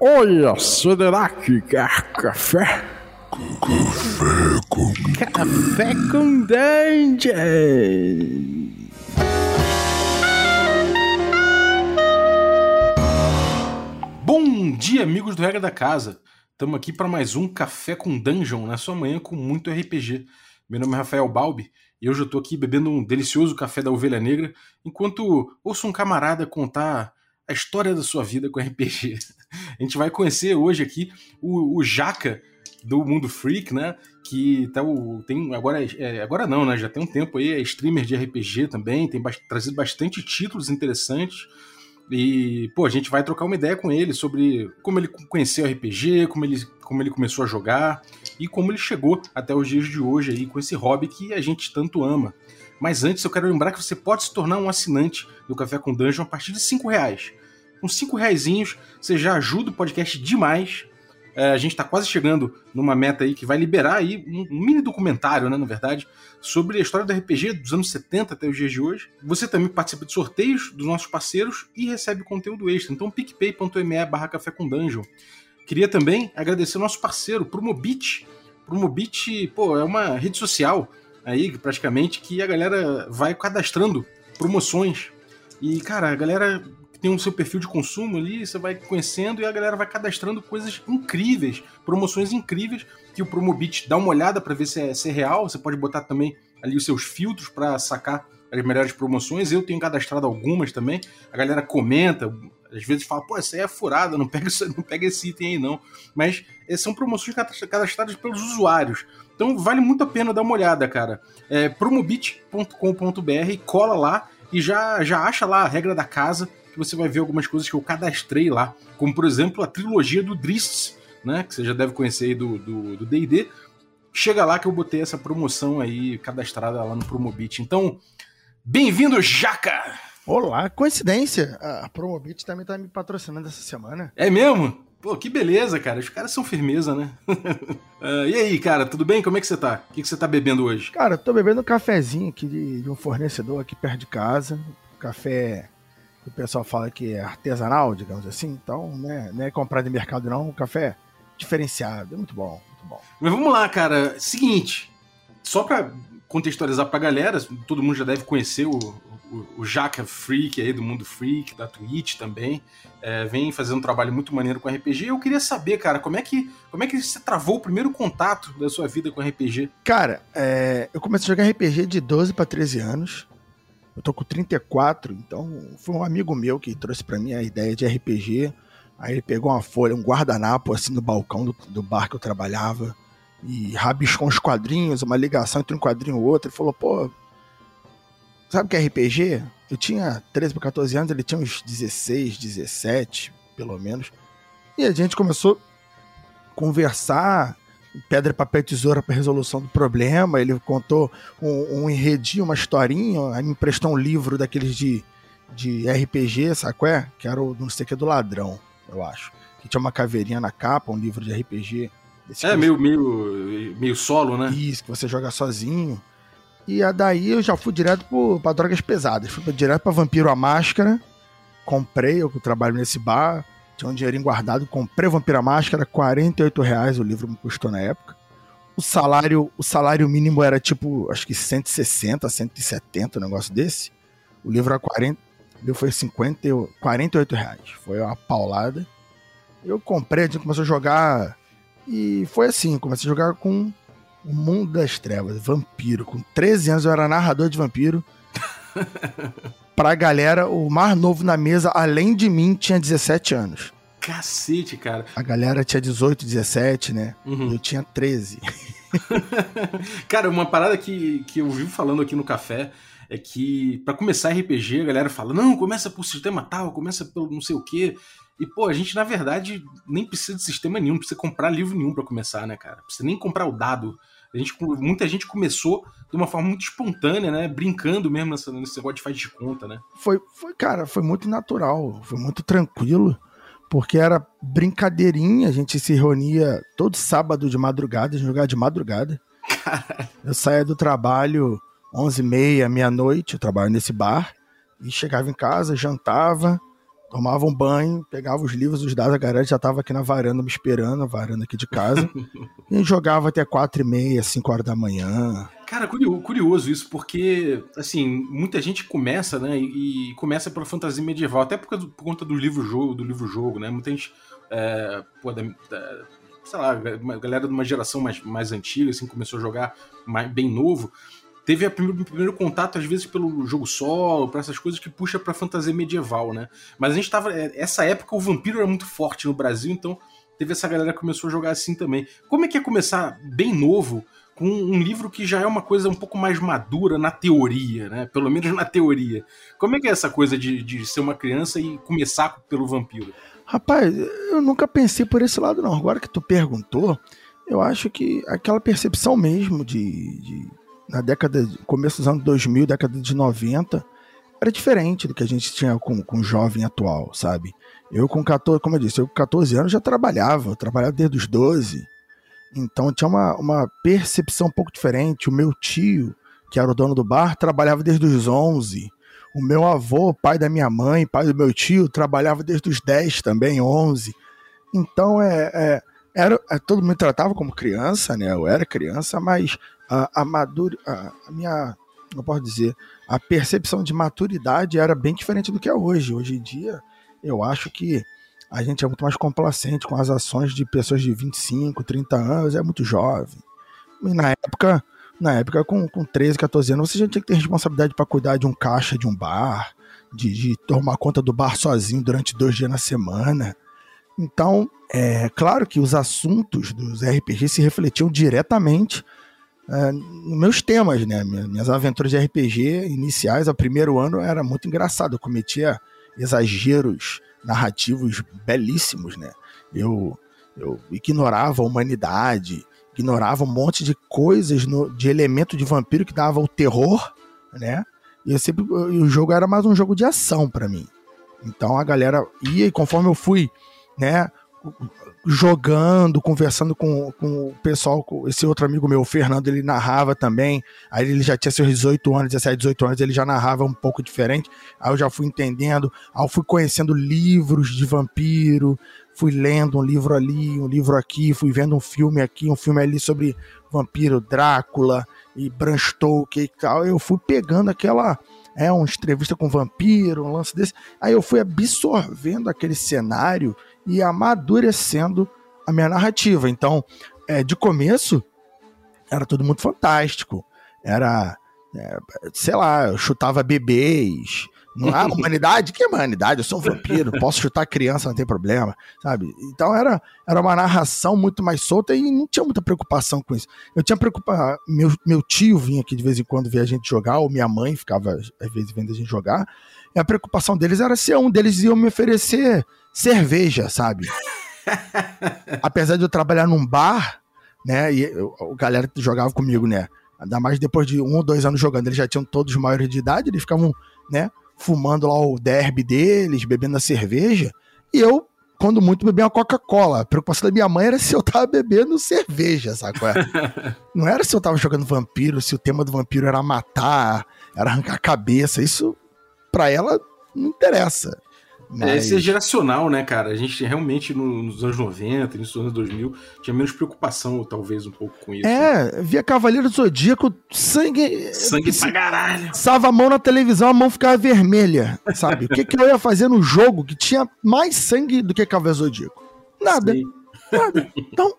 Olha, será que quer café? Café com Café com Dungeon! Bom dia, amigos do Regra da Casa. Estamos aqui para mais um Café com Dungeon, na sua manhã com muito RPG. Meu nome é Rafael Balbi e hoje eu estou aqui bebendo um delicioso café da Ovelha Negra, enquanto ouço um camarada contar a história da sua vida com RPG. A gente vai conhecer hoje aqui o, o Jaca do Mundo Freak, né? Que tá o, tem agora é, agora não, né? Já tem um tempo aí, é streamer de RPG também, tem ba trazido bastante títulos interessantes. E, pô, a gente vai trocar uma ideia com ele sobre como ele conheceu RPG, como ele, como ele começou a jogar e como ele chegou até os dias de hoje aí com esse hobby que a gente tanto ama. Mas antes eu quero lembrar que você pode se tornar um assinante do Café com Dungeon a partir de 5 reais. Com 5 reais você já ajuda o podcast demais. É, a gente está quase chegando numa meta aí que vai liberar aí um, um mini documentário, né, na verdade, sobre a história do RPG dos anos 70 até os dias de hoje. Você também participa de sorteios dos nossos parceiros e recebe conteúdo extra. Então, picpay.me barra café com dungeon. Queria também agradecer o nosso parceiro, Promobit. Promobit, pô, é uma rede social aí, praticamente, que a galera vai cadastrando promoções. E, cara, a galera tem um seu perfil de consumo ali, você vai conhecendo e a galera vai cadastrando coisas incríveis, promoções incríveis que o Promobit dá uma olhada para ver se é, se é real. Você pode botar também ali os seus filtros para sacar as melhores promoções. Eu tenho cadastrado algumas também. A galera comenta, às vezes fala, pô, essa aí é furada, não pega, não pega esse item aí não. Mas eh, são promoções cadastradas pelos usuários. Então vale muito a pena dar uma olhada, cara. É promobit.com.br, cola lá e já, já acha lá a regra da casa que você vai ver algumas coisas que eu cadastrei lá, como por exemplo a trilogia do Drists, né, que você já deve conhecer aí do D&D. Do, do Chega lá que eu botei essa promoção aí cadastrada lá no Promobit. Então, bem-vindo, Jaca! Olá, coincidência. A Promobit também tá me patrocinando essa semana. É mesmo? Pô, que beleza, cara. Os caras são firmeza, né? uh, e aí, cara, tudo bem? Como é que você tá? O que, que você tá bebendo hoje? Cara, tô bebendo um cafezinho aqui de, de um fornecedor aqui perto de casa. Café o pessoal fala que é artesanal, digamos assim. Então, né, não é comprado em mercado, não. Um café diferenciado. É muito bom, muito bom. Mas vamos lá, cara. Seguinte, só pra contextualizar pra galera, todo mundo já deve conhecer o, o, Jaca Freak aí do Mundo Freak, da Twitch também. É, vem fazendo um trabalho muito maneiro com RPG. Eu queria saber, cara, como é que, como é que você travou o primeiro contato da sua vida com RPG? Cara, é, eu comecei a jogar RPG de 12 para 13 anos. Eu tô com 34, então foi um amigo meu que trouxe para mim a ideia de RPG. Aí ele pegou uma folha, um guardanapo assim no balcão do, do bar que eu trabalhava e rabiscou uns quadrinhos, uma ligação entre um quadrinho e outro. Ele falou, pô, sabe o que é RPG? Eu tinha 13 para 14 anos, ele tinha uns 16, 17, pelo menos. E a gente começou a conversar, pedra, papel tesoura para resolução do problema. Ele contou um, um enredinho, uma historinha. Aí me emprestou um livro daqueles de, de RPG, sabe qual é? Que era o não sei o que do ladrão, eu acho. Que tinha uma caveirinha na capa, um livro de RPG. é, meio, meio, meio solo, né? Isso, que você joga sozinho. E a daí eu já fui direto para drogas pesadas. Fui direto para Vampiro a Máscara. Comprei, eu trabalho nesse bar tinha um dinheirinho guardado, comprei Vampira Máscara, 48 reais o livro me custou na época. O salário, o salário mínimo era tipo, acho que 160, 170, um negócio desse. O livro era 40, o livro foi 50, 48 reais. Foi uma paulada. Eu comprei, a gente começou a jogar e foi assim, comecei a jogar com o Mundo das Trevas, Vampiro. Com 13 anos eu era narrador de Vampiro. pra galera, o mais novo na mesa, além de mim, tinha 17 anos. Cacete, cara. A galera tinha 18, 17, né? Uhum. Eu tinha 13. cara, uma parada que, que eu vivo falando aqui no café é que para começar RPG, a galera fala: não, começa por sistema tal, começa pelo não sei o quê. E, pô, a gente, na verdade, nem precisa de sistema nenhum, não precisa comprar livro nenhum para começar, né, cara? Não precisa nem comprar o dado. A gente, muita gente começou de uma forma muito espontânea, né? Brincando mesmo nesse, nesse negócio de faz de conta, né? Foi, foi, cara, foi muito natural, foi muito tranquilo, porque era brincadeirinha, a gente se reunia todo sábado de madrugada, jogava de madrugada. Caralho. Eu saía do trabalho 11 e meia, meia-noite, eu trabalho nesse bar, e chegava em casa, jantava, tomava um banho, pegava os livros, os dados, a galera já tava aqui na varanda me esperando, a varanda aqui de casa, e jogava até quatro e meia, cinco horas da manhã. Cara, curioso isso, porque, assim, muita gente começa, né, e começa pela fantasia medieval, até por, por conta do livro-jogo, do livro-jogo, né, muita gente, é, pô, da, da, sei lá, galera de uma geração mais, mais antiga, assim, começou a jogar mais, bem novo, teve o primeiro, primeiro, contato, às vezes, pelo jogo solo, para essas coisas que puxa pra fantasia medieval, né? Mas a gente tava. É, essa época o vampiro era muito forte no Brasil, então teve essa galera que começou a jogar assim também. Como é que é começar bem novo com um livro que já é uma coisa um pouco mais madura na teoria, né? Pelo menos na teoria. Como é que é essa coisa de, de ser uma criança e começar pelo vampiro? Rapaz, eu nunca pensei por esse lado, não. Agora que tu perguntou, eu acho que aquela percepção mesmo de, de na década, começo dos anos 2000, década de 90, era diferente do que a gente tinha com, com jovem atual, sabe? Eu com 14, como eu disse, eu com 14 anos já trabalhava, eu trabalhava desde os 12. Então tinha uma, uma percepção um pouco diferente. O meu tio, que era o dono do bar, trabalhava desde os 11. O meu avô, pai da minha mãe, pai do meu tio, trabalhava desde os 10 também, 11. Então é, é era, é, todo mundo me tratava como criança, né? Eu era criança, mas a, a, madura, a, a minha, não posso dizer, a percepção de maturidade era bem diferente do que é hoje. Hoje em dia, eu acho que a gente é muito mais complacente com as ações de pessoas de 25, 30 anos, é muito jovem. E na época, na época com, com 13, 14 anos, você já tinha que ter responsabilidade para cuidar de um caixa de um bar, de, de tomar conta do bar sozinho durante dois dias na semana. Então, é claro que os assuntos dos RPGs se refletiam diretamente é, nos meus temas, né? Minhas aventuras de RPG iniciais, ao primeiro ano, era muito engraçado. Eu cometia exageros narrativos belíssimos, né? Eu, eu ignorava a humanidade, ignorava um monte de coisas, no, de elemento de vampiro que dava o terror, né? E eu sempre, o jogo era mais um jogo de ação para mim. Então a galera ia e conforme eu fui, né? Jogando, conversando com, com o pessoal, com esse outro amigo meu, o Fernando, ele narrava também. Aí ele já tinha seus 18 anos, 17, 18 anos, ele já narrava um pouco diferente. Aí eu já fui entendendo, aí eu fui conhecendo livros de vampiro, fui lendo um livro ali, um livro aqui, fui vendo um filme aqui, um filme ali sobre vampiro, Drácula e Bram Stoker e tal. Eu fui pegando aquela é uma entrevista com vampiro, um lance desse. Aí eu fui absorvendo aquele cenário e amadurecendo a minha narrativa. Então, é, de começo, era tudo muito fantástico. Era, é, sei lá, eu chutava bebês. Não há humanidade? Que humanidade? Eu sou um vampiro, posso chutar criança, não tem problema, sabe? Então era, era uma narração muito mais solta e não tinha muita preocupação com isso. Eu tinha preocupação. Meu, meu tio vinha aqui de vez em quando ver a gente jogar, ou minha mãe ficava às vezes vendo a gente jogar. E a preocupação deles era se um deles ia me oferecer cerveja, sabe? Apesar de eu trabalhar num bar, né? E a galera que jogava comigo, né? Ainda mais depois de um ou dois anos jogando, eles já tinham todos maiores de idade, eles ficavam, né? Fumando lá o derby deles, bebendo a cerveja. E eu, quando muito, bebia uma Coca-Cola. A preocupação da minha mãe era se eu tava bebendo cerveja, sabe? É? Não era se eu tava jogando vampiro, se o tema do vampiro era matar, era arrancar a cabeça. Isso, pra ela, não interessa. Mas... É, isso é geracional, né, cara? A gente realmente nos anos 90, nos anos 2000, tinha menos preocupação, talvez, um pouco com isso. É, via Cavaleiro do Zodíaco, sangue. Sangue pra caralho. Sava a mão na televisão, a mão ficava vermelha, sabe? o que, que eu ia fazer no jogo que tinha mais sangue do que Cavaleiro do Zodíaco? Nada. Sim. Nada. Então,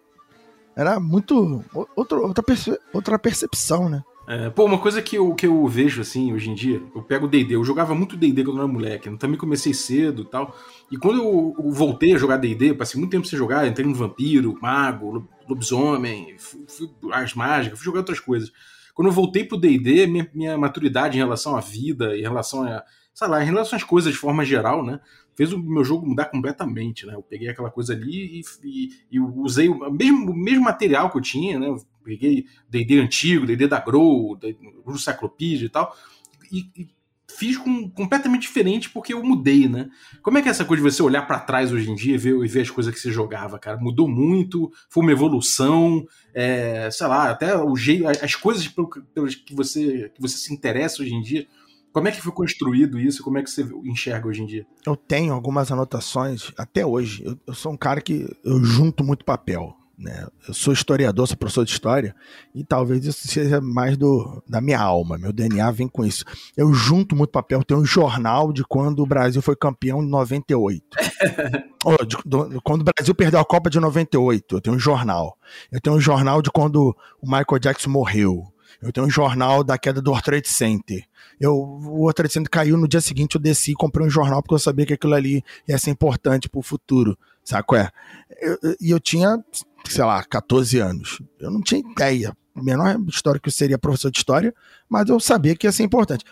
era muito. Outro, outra, perce, outra percepção, né? É, pô, uma coisa que eu, que eu vejo, assim, hoje em dia, eu pego D&D, eu jogava muito D&D quando eu era moleque, eu também comecei cedo e tal, e quando eu, eu voltei a jogar D&D, passei muito tempo sem jogar, entrei no vampiro, mago, lobisomem, fui, fui, arte mágica, fui jogar outras coisas. Quando eu voltei pro D&D, minha, minha maturidade em relação à vida, em relação a, sei lá, em relação às coisas de forma geral, né, fez o meu jogo mudar completamente, né? Eu peguei aquela coisa ali e, e, e usei o mesmo, o mesmo material que eu tinha, né? Peguei D&D antigo, D&D da Grow, do Cyclopedia e tal, e, e fiz com, completamente diferente porque eu mudei, né? Como é que é essa coisa de você olhar para trás hoje em dia e ver, e ver as coisas que você jogava, cara? Mudou muito, foi uma evolução, é, sei lá, até o jeito, as coisas pelas que você, que você se interessa hoje em dia Como é que foi construído isso? Como é que você enxerga hoje em dia? Eu tenho algumas anotações até hoje. Eu, eu sou um cara que eu junto muito papel. Né? Eu sou historiador, sou professor de história, e talvez isso seja mais do, da minha alma, meu DNA vem com isso. Eu junto muito papel, tenho um jornal de quando o Brasil foi campeão em 98. oh, de, do, quando o Brasil perdeu a Copa de 98, eu tenho um jornal. Eu tenho um jornal de quando o Michael Jackson morreu. Eu tenho um jornal da queda do World Trade Center. Eu, o World Trade Center caiu no dia seguinte, eu desci e comprei um jornal porque eu sabia que aquilo ali ia ser importante para o futuro. Sabe qual é? E eu, eu, tinha, sei lá, 14 anos. Eu não tinha ideia, menor história que eu seria professor de história, mas eu sabia que ia ser importante.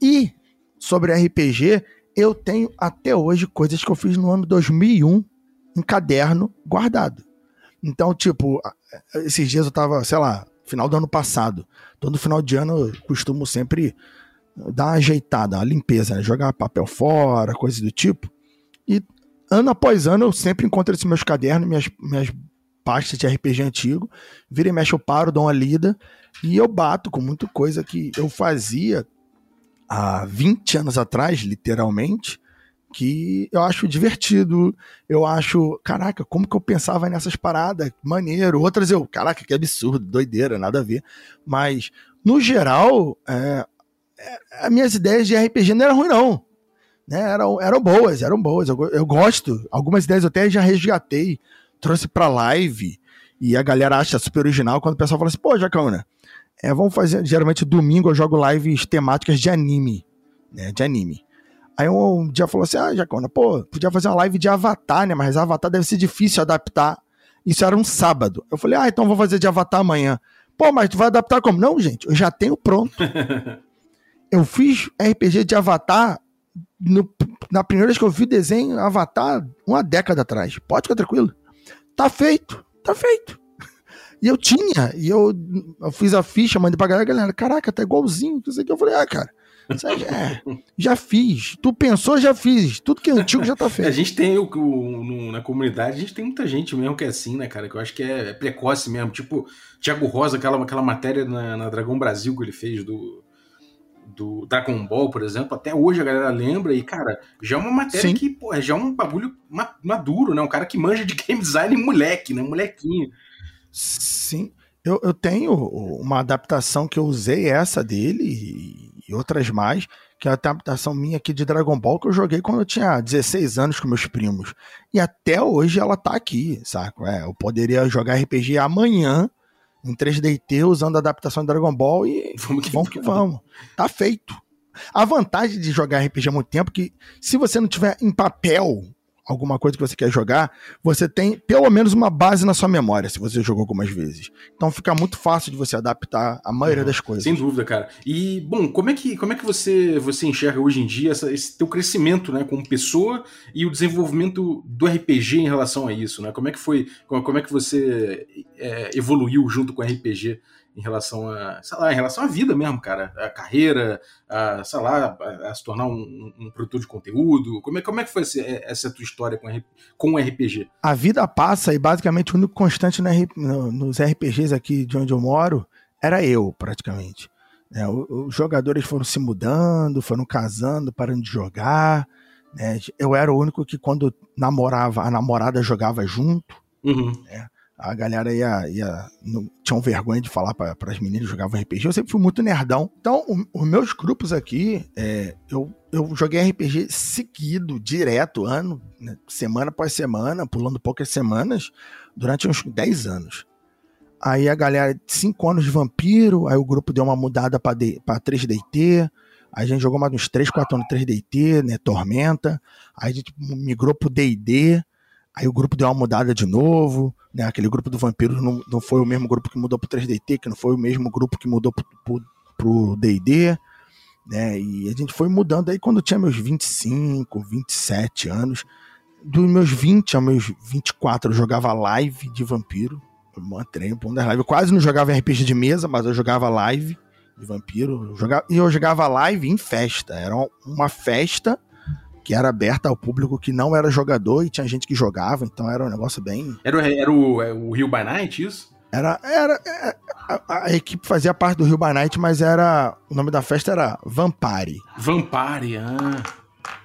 E sobre RPG, eu tenho até hoje coisas que eu fiz no ano 2001 em caderno guardado. Então, tipo, esses dias eu tava, sei lá, final do ano passado. Todo final de ano eu costumo sempre dar uma ajeitada, uma limpeza, né? jogar papel fora, coisas do tipo. E ano após ano eu sempre encontro esses meus cadernos, minhas, minhas pastas de RPG antigo. Vira e mexe, eu paro, dou uma lida e eu bato com muita coisa que eu fazia há 20 anos atrás, literalmente, que eu acho divertido, eu acho, caraca, como que eu pensava nessas paradas, maneiro. Outras eu, caraca, que absurdo, doideira, nada a ver. Mas, no geral, é, é, as minhas ideias de RPG não eram ruins, não. Né? Eram, eram boas, eram boas. Eu, eu gosto. Algumas ideias eu até já resgatei, trouxe pra live, e a galera acha super original quando o pessoal fala assim, pô, Jacona, é, vamos fazer, geralmente domingo eu jogo lives temáticas de anime, né, de anime. Aí um dia falou assim: Ah, Jacona, pô, podia fazer uma live de Avatar, né? Mas Avatar deve ser difícil adaptar. Isso era um sábado. Eu falei: Ah, então vou fazer de Avatar amanhã. Pô, mas tu vai adaptar como? Não, gente, eu já tenho pronto. eu fiz RPG de Avatar no, na primeira vez que eu vi desenho Avatar uma década atrás. Pode ficar tranquilo. Tá feito, tá feito. E eu tinha, e eu, eu fiz a ficha, mandei pra galera, galera, caraca, tá igualzinho. Isso aqui. Eu falei, ah, cara, é, já fiz. Tu pensou, já fiz. Tudo que é antigo já tá feito. A gente tem o, o no, na comunidade, a gente tem muita gente mesmo que é assim, né, cara? Que eu acho que é, é precoce mesmo. Tipo, Thiago Rosa, aquela, aquela matéria na, na Dragão Brasil que ele fez do, do Dragon Ball, por exemplo, até hoje a galera lembra e, cara, já é uma matéria Sim. que, pô, já é um bagulho maduro, né? Um cara que manja de game design moleque, né? Molequinho. Sim. Eu, eu tenho uma adaptação que eu usei essa dele e outras mais, que é a adaptação minha aqui de Dragon Ball que eu joguei quando eu tinha 16 anos com meus primos. E até hoje ela tá aqui, saco? É, eu poderia jogar RPG amanhã em 3DT usando a adaptação de Dragon Ball e vamos que vamos. Que vamos. Tá feito. A vantagem de jogar RPG há muito tempo é que se você não tiver em papel alguma coisa que você quer jogar, você tem pelo menos uma base na sua memória, se você jogou algumas vezes. Então fica muito fácil de você adaptar a maioria uhum, das coisas. Sem dúvida, cara. E, bom, como é que, como é que você, você enxerga hoje em dia essa, esse teu crescimento né, como pessoa e o desenvolvimento do RPG em relação a isso? Né? Como é que foi, como, como é que você é, evoluiu junto com o RPG em relação a, sei lá, em relação à vida mesmo, cara, a carreira, a, sei lá, a, a se tornar um, um, produtor de conteúdo. Como é, como é que foi esse, essa tua história com, com o RPG? A vida passa e basicamente o único constante no, nos RPGs aqui de onde eu moro era eu, praticamente. É, os jogadores foram se mudando, foram casando, parando de jogar. Né? Eu era o único que quando namorava, a namorada jogava junto. Uhum. Né? A galera ia, ia não, tinham vergonha de falar para as meninas jogavam RPG. Eu sempre fui muito nerdão. Então, o, os meus grupos aqui, é, eu, eu joguei RPG seguido, direto, ano, né, semana após semana, pulando poucas semanas, durante uns 10 anos. Aí a galera, 5 anos de vampiro, aí o grupo deu uma mudada para 3DT. Aí a gente jogou mais uns 3, 4 anos 3DT, né? Tormenta. Aí a gente migrou pro DD. Aí o grupo deu uma mudada de novo, né? Aquele grupo do Vampiro não, não foi o mesmo grupo que mudou pro 3DT, que não foi o mesmo grupo que mudou pro, D&D, né? E a gente foi mudando aí quando tinha meus 25, 27 anos. Dos meus 20 aos meus 24 eu jogava live de Vampiro. Eu entrei um live. Eu quase não jogava RPG de mesa, mas eu jogava live de Vampiro. E eu jogava live em festa. Era uma festa que era aberta ao público que não era jogador e tinha gente que jogava, então era um negócio bem. Era, era o, é, o Rio by Night, isso? Era, era, é, a, a equipe fazia parte do Rio by Night, mas era. O nome da festa era Vampire. Vampire, ah.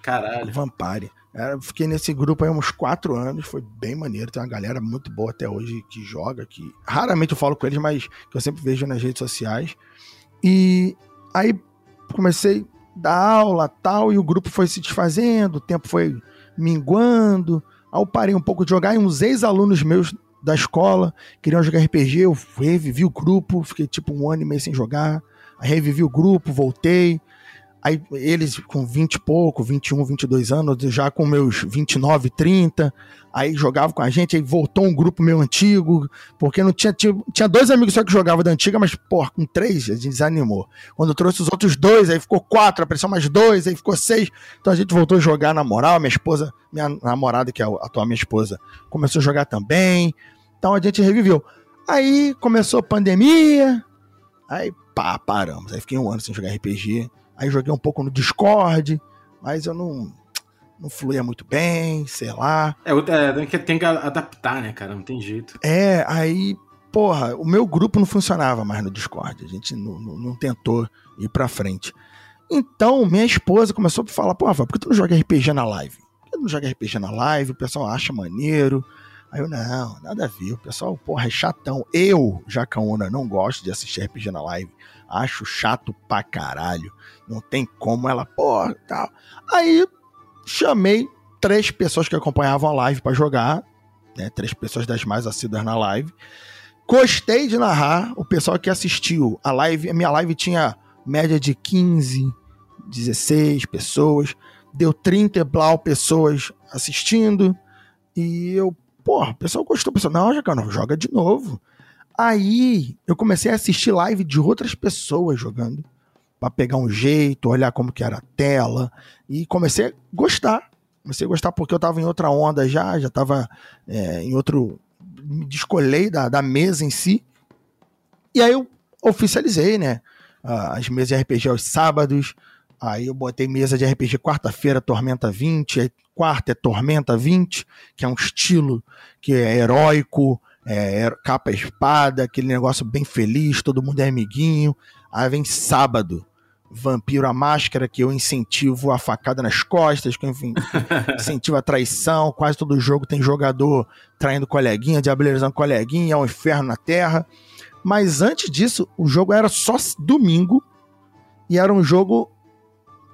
Caralho. Vampire. Era, fiquei nesse grupo aí uns quatro anos, foi bem maneiro. Tem uma galera muito boa até hoje que joga, que raramente eu falo com eles, mas que eu sempre vejo nas redes sociais. E aí comecei a dar aula tal, e o grupo foi se desfazendo, o tempo foi minguando. Aí eu parei um pouco de jogar, e uns ex-alunos meus da escola queriam jogar RPG, eu revivi o grupo, fiquei tipo um ano e meio sem jogar. Aí revivi o grupo, voltei. Aí eles com 20 e pouco, 21, 22 anos, já com meus 29, 30, aí jogava com a gente, aí voltou um grupo meu antigo, porque não tinha, tinha, tinha dois amigos só que jogavam da antiga, mas, pô, com três a gente desanimou. Quando eu trouxe os outros dois, aí ficou quatro, apareceu mais dois, aí ficou seis, então a gente voltou a jogar na moral, minha esposa, minha namorada, que é a atual minha esposa, começou a jogar também, então a gente reviveu. Aí começou a pandemia, aí pá, paramos, aí fiquei um ano sem jogar RPG, Aí joguei um pouco no Discord, mas eu não, não fluía muito bem, sei lá. É, é, tem que adaptar, né, cara? Não tem jeito. É, aí, porra, o meu grupo não funcionava mais no Discord. A gente não, não, não tentou ir pra frente. Então, minha esposa começou a falar, porra, por que tu não joga RPG na live? Por que tu não joga RPG na live? O pessoal acha maneiro. Aí eu, não, nada a ver. O pessoal, porra, é chatão. Eu, Jacaúna, não gosto de assistir RPG na live. Acho chato pra caralho. Não tem como ela, porra, tal. Aí chamei três pessoas que acompanhavam a live para jogar, né? Três pessoas das mais assíduas na live. Gostei de narrar. O pessoal que assistiu a live, a minha live tinha média de 15, 16 pessoas. Deu 30 e blau pessoas assistindo. E eu, porra, o pessoal gostou. O pessoal, não, Jacano, joga de novo. Aí eu comecei a assistir live de outras pessoas jogando para pegar um jeito, olhar como que era a tela e comecei a gostar. Comecei a gostar porque eu tava em outra onda já, já tava é, em outro. Me descolei da, da mesa em si. E aí eu oficializei, né? As mesas de RPG aos sábados. Aí eu botei mesa de RPG quarta-feira, Tormenta 20. Aí quarta é Tormenta 20, que é um estilo que é heróico, é, capa espada, aquele negócio bem feliz, todo mundo é amiguinho. Aí vem sábado, Vampiro a Máscara, que eu incentivo a facada nas costas, que eu incentivo a traição. Quase todo jogo tem jogador traindo coleguinha, diablerizando coleguinha, é um inferno na terra. Mas antes disso, o jogo era só domingo e era um jogo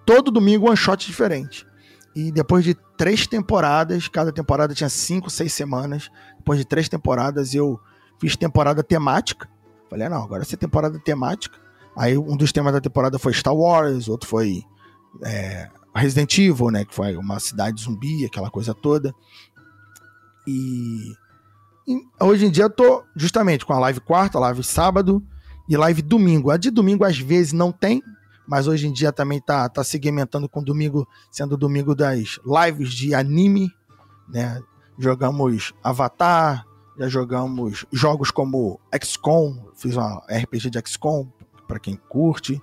todo domingo one shot diferente. E depois de três temporadas, cada temporada tinha cinco, seis semanas. Depois de três temporadas, eu fiz temporada temática. Falei, ah, não, agora vai ser temporada temática. Aí um dos temas da temporada foi Star Wars, outro foi é, Resident Evil, né? Que foi uma cidade zumbi, aquela coisa toda. E, e, hoje em dia eu tô justamente com a live quarta, live sábado e live domingo. A de domingo às vezes não tem, mas hoje em dia também tá, tá segmentando com domingo, sendo domingo das lives de anime, né? Jogamos Avatar, já jogamos jogos como XCOM, fiz uma RPG de XCOM para quem curte.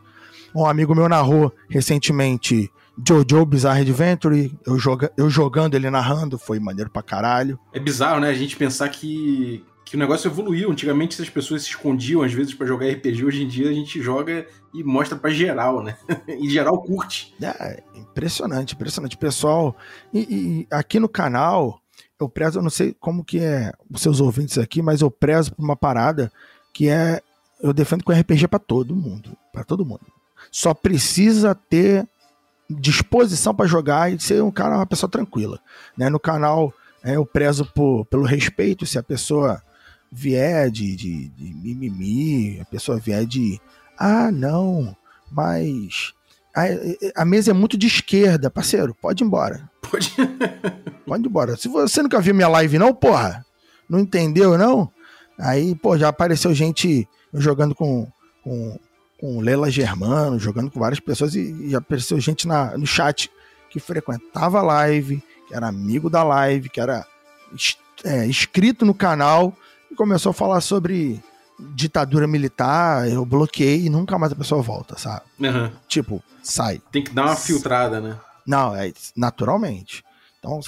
Um amigo meu narrou recentemente Jojo Bizarre Adventure, eu, joga, eu jogando ele narrando, foi maneiro pra caralho. É bizarro, né? A gente pensar que, que o negócio evoluiu. Antigamente as pessoas se escondiam às vezes para jogar RPG, hoje em dia a gente joga e mostra para geral, né? e geral curte. É, impressionante, impressionante. Pessoal, e, e, aqui no canal, eu prezo, eu não sei como que é os seus ouvintes aqui, mas eu prezo por uma parada que é, eu defendo com RPG para todo mundo, para todo mundo. Só precisa ter disposição para jogar e ser um cara, uma pessoa tranquila. Né? No canal é, eu prezo por, pelo respeito, se a pessoa vier de, de, de mimimi, a pessoa vier de ah, não, mas a, a, mesa é muito de esquerda, parceiro, pode ir embora. Pode. pode ir embora. Se você nunca viu minha live, não, porra, não entendeu, não? Aí, pô, já apareceu gente jogando com, com, com Lela Germano, jogando com várias pessoas, e, e já apareceu gente na, no chat que frequentava a live, que era amigo da live, que era é, inscrito no canal começou a falar sobre ditadura militar, eu bloqueei e nunca mais a pessoa volta, sabe? Uhum. Tipo, sai. Tem que dar uma filtrada, né? Não, é naturalmente. Então,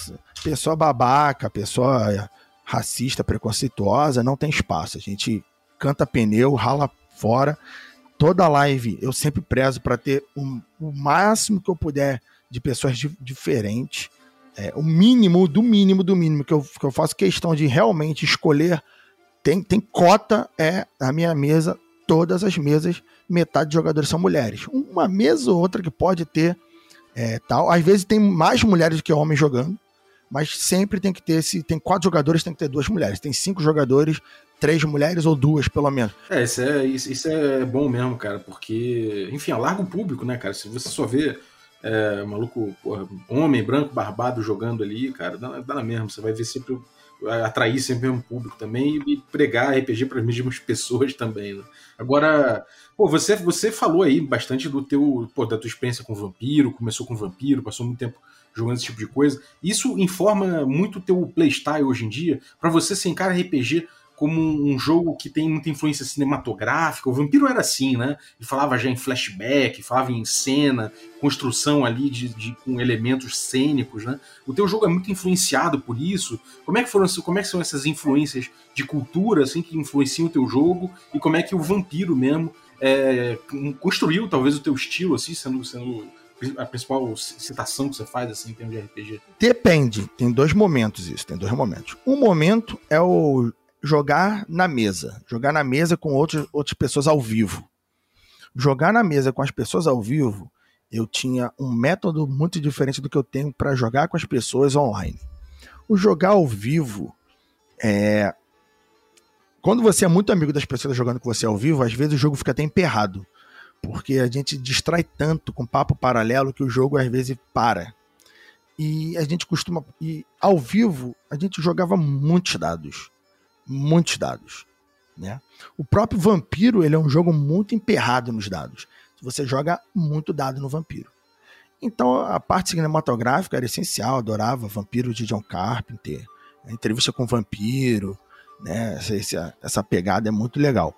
pessoa babaca, pessoa racista, preconceituosa, não tem espaço. A gente canta pneu, rala fora. Toda live eu sempre prezo para ter um, o máximo que eu puder de pessoas di diferentes. É, o mínimo, do mínimo, do mínimo, que eu, que eu faço questão de realmente escolher. Tem, tem cota, é a minha mesa, todas as mesas, metade de jogadores são mulheres. Uma mesa ou outra que pode ter é, tal. Às vezes tem mais mulheres do que homens jogando, mas sempre tem que ter, se tem quatro jogadores, tem que ter duas mulheres. Tem cinco jogadores, três mulheres ou duas, pelo menos. É, isso é, isso, isso é bom mesmo, cara, porque, enfim, alarga o público, né, cara? Se você só vê é, maluco, porra, homem branco, barbado jogando ali, cara, dá, dá na mesma. Você vai ver sempre atrair sempre mesmo público também e pregar RPG para as mesmas pessoas também. Né? Agora, pô, você, você falou aí bastante do teu, pô, da tua experiência com vampiro, começou com vampiro, passou muito tempo jogando esse tipo de coisa. Isso informa muito o teu playstyle hoje em dia. Para você se encara RPG como um jogo que tem muita influência cinematográfica. O Vampiro era assim, né? Ele falava já em flashback, falava em cena, construção ali de, de, com elementos cênicos, né? O teu jogo é muito influenciado por isso. Como é que foram, como é que são essas influências de cultura assim que influenciam o teu jogo e como é que o Vampiro mesmo é, construiu talvez o teu estilo assim, sendo sendo a principal citação que você faz assim em termos de RPG? Depende. Tem dois momentos isso. Tem dois momentos. Um momento é o jogar na mesa. Jogar na mesa com outros, outras pessoas ao vivo. Jogar na mesa com as pessoas ao vivo, eu tinha um método muito diferente do que eu tenho para jogar com as pessoas online. O jogar ao vivo é. Quando você é muito amigo das pessoas jogando com você ao vivo, às vezes o jogo fica até emperrado porque a gente distrai tanto com papo paralelo que o jogo às vezes para. E a gente costuma. E ao vivo, a gente jogava muitos dados. Muitos dados. Né? O próprio Vampiro ele é um jogo muito emperrado nos dados. Você joga muito dado no Vampiro. Então a parte cinematográfica era essencial, adorava Vampiro de John Carpenter, a entrevista com o Vampiro, né? Essa, essa pegada é muito legal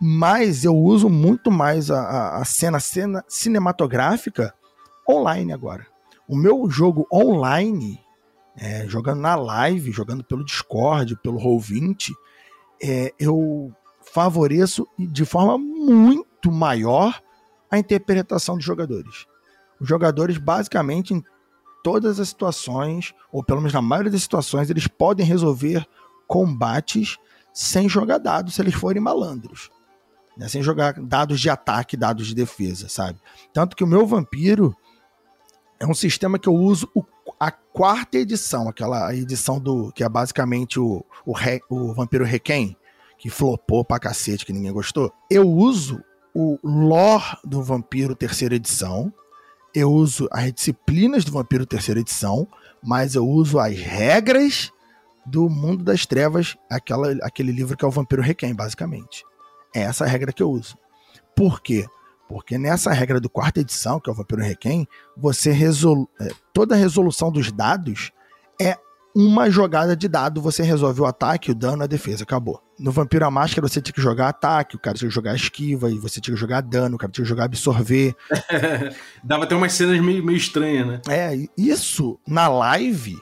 mas eu uso muito mais a, a, cena, cena cinematográfica online agora. O meu jogo online, é, jogando na live, jogando pelo Discord, pelo Roll20, é, eu favoreço de forma muito maior a interpretação dos jogadores. Os jogadores, basicamente, em todas as situações, ou pelo menos na maioria das situações, eles podem resolver combates sem jogar dados se eles forem malandros né? sem jogar dados de ataque, dados de defesa, sabe? Tanto que o meu vampiro é um sistema que eu uso o, a quarta edição, aquela edição do que é basicamente o, o, Re, o Vampiro Requiem, que flopou pra cacete, que ninguém gostou. Eu uso o lore do Vampiro terceira edição, eu uso as disciplinas do Vampiro terceira edição, mas eu uso as regras do Mundo das Trevas, aquela, aquele livro que é o Vampiro Requiem, basicamente. É essa a regra que eu uso. Por quê? Porque nessa regra do quarta edição, que é o Vampiro Requiem, você resol... É, toda a resolução dos dados é uma jogada de dado, você resolve o ataque, o dano, a defesa, acabou. No Vampiro a Máscara você tinha que jogar ataque, o cara tinha que jogar esquiva, e você tinha que jogar dano, o cara tinha que jogar absorver. Dava até umas cenas meio, meio estranhas, né? É, isso na live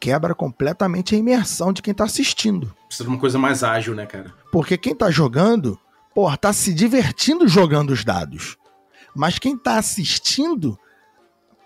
quebra completamente a imersão de quem tá assistindo. Precisa de uma coisa mais ágil, né, cara? Porque quem tá jogando porra, tá se divertindo jogando os dados. Mas quem tá assistindo,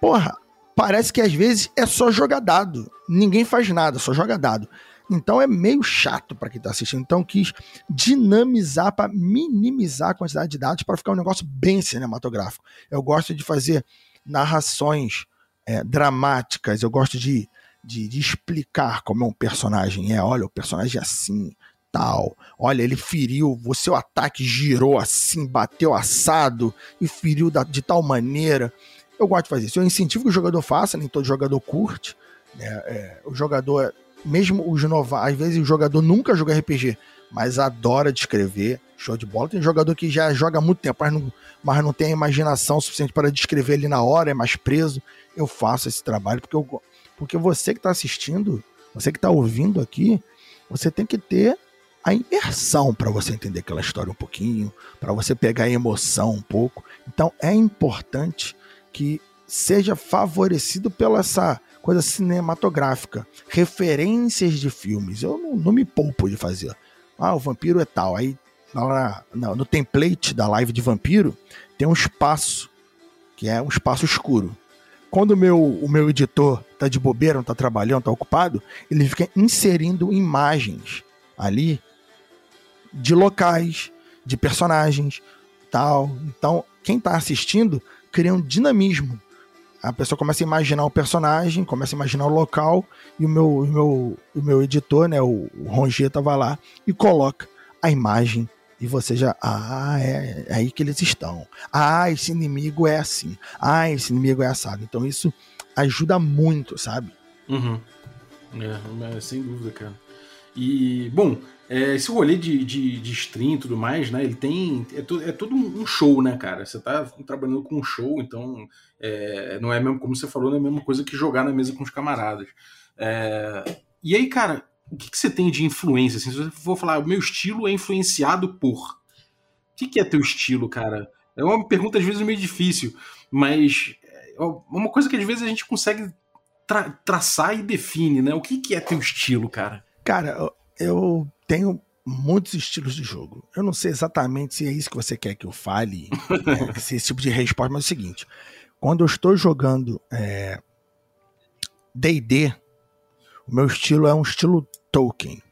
porra, parece que às vezes é só jogar dado. Ninguém faz nada, só joga dado. Então é meio chato para quem tá assistindo. Então quis dinamizar para minimizar a quantidade de dados para ficar um negócio bem cinematográfico. Eu gosto de fazer narrações é, dramáticas, eu gosto de, de, de, explicar como é um personagem é. Olha, o personagem é assim, tal. Olha, ele feriu, o seu ataque girou assim, bateu assado e feriu de tal maneira. Eu gosto de fazer isso. Eu incentivo que o jogador faça, nem todo jogador curte. Né? É, o jogador, mesmo os novatos, às vezes o jogador nunca joga RPG, mas adora descrever. Show de bola. Tem jogador que já joga há muito tempo, mas não, mas não tem a imaginação suficiente para descrever ali na hora, é mais preso. Eu faço esse trabalho porque, eu, porque você que está assistindo, você que está ouvindo aqui, você tem que ter a imersão para você entender aquela história um pouquinho, para você pegar a emoção um pouco. Então é importante que seja favorecido pela essa coisa cinematográfica, referências de filmes. Eu não, não me poupo de fazer. Ah, o vampiro é tal. Aí lá na- no template da live de vampiro, tem um espaço, que é um espaço escuro. Quando o meu, o meu editor tá de bobeira, não tá trabalhando, tá ocupado, ele fica inserindo imagens ali de locais, de personagens, tal. Então, quem tá assistindo cria um dinamismo. A pessoa começa a imaginar o personagem, começa a imaginar o local, e o meu, o meu, o meu editor, né, o, o Rongeta, vai lá e coloca a imagem e você já. Ah, é, é aí que eles estão. Ah, esse inimigo é assim. Ah, esse inimigo é assado. Então isso ajuda muito, sabe? Uhum. É, é, sem dúvida, cara. E, bom, é, esse rolê de, de, de stream e tudo mais, né? Ele tem. É, é todo um show, né, cara? Você tá trabalhando com um show, então é, não é mesmo, como você falou, não é a mesma coisa que jogar na mesa com os camaradas. É, e aí, cara, o que, que você tem de influência? Assim, se você for falar, o meu estilo é influenciado por. O que, que é teu estilo, cara? É uma pergunta às vezes meio difícil, mas é uma coisa que às vezes a gente consegue tra traçar e define, né? O que, que é teu estilo, cara? Cara, eu- tenho muitos estilos de jogo. Eu não sei exatamente se é isso que você quer que eu fale, né, se é esse tipo de resposta, mas é o seguinte: quando eu estou jogando é, D&D, o meu estilo é um estilo Tolkien.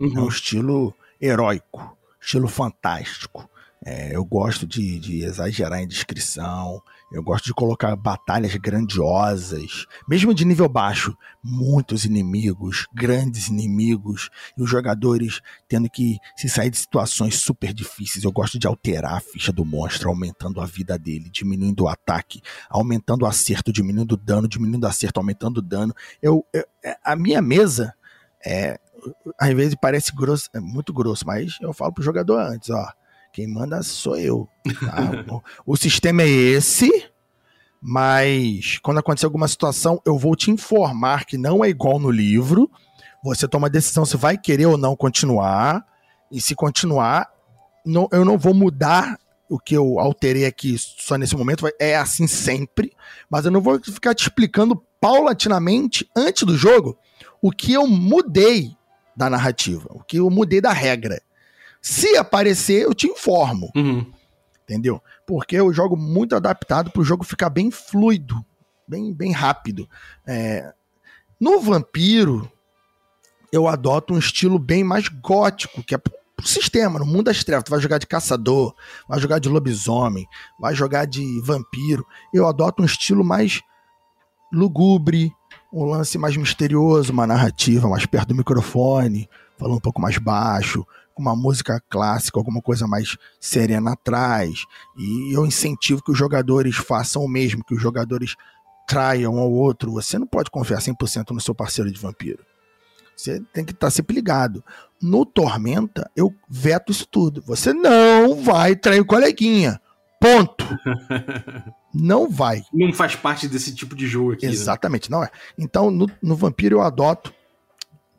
É um Uhum. estilo heróico, estilo fantástico. É, eu gosto de, de exagerar em descrição, eu gosto de colocar batalhas grandiosas, mesmo de nível baixo, muitos inimigos, grandes inimigos, e os jogadores tendo que se sair de situações super difíceis. Eu gosto de alterar a ficha do monstro, aumentando a vida dele, diminuindo o ataque, aumentando o acerto, diminuindo o dano, diminuindo o acerto, aumentando o dano. Eu, eu- a minha mesa é às vezes parece grosso, é muito grosso, mas eu falo pro jogador antes, ó. Quem manda sou eu. tá? o, o sistema é esse, mas quando acontecer alguma situação, eu vou te informar que não é igual no livro. Você toma a decisão se vai querer ou não continuar. E se continuar, não- eu não vou mudar o que eu alterei aqui só nesse momento. É assim sempre. Mas eu não vou ficar te explicando paulatinamente, antes do jogo, o que eu mudei da narrativa, o que eu mudei da regra. Se aparecer, eu te informo, Uhum. entendeu? Porque eu jogo muito adaptado para o jogo ficar bem fluido, bem, bem rápido. É, No Vampiro, eu adoto um estilo bem mais gótico, que é pro sistema, no mundo das trevas. Tu vai jogar de caçador, vai jogar de lobisomem, vai jogar de vampiro. Eu adoto um estilo mais lugubre, um lance mais misterioso, uma narrativa mais perto do microfone, falando um pouco mais baixo, uma música clássica, alguma coisa mais serena atrás. E eu incentivo que os jogadores façam o mesmo, que os jogadores traiam um ao outro. Você não pode confiar 100% no seu parceiro de vampiro. Você tem que estar sempre ligado. No Tormenta, eu veto isso tudo. Você não vai trair o coleguinha. Ponto. Não vai. Não faz parte desse tipo de jogo aqui. né? Exatamente, não é. Então, no, no Vampiro eu adoto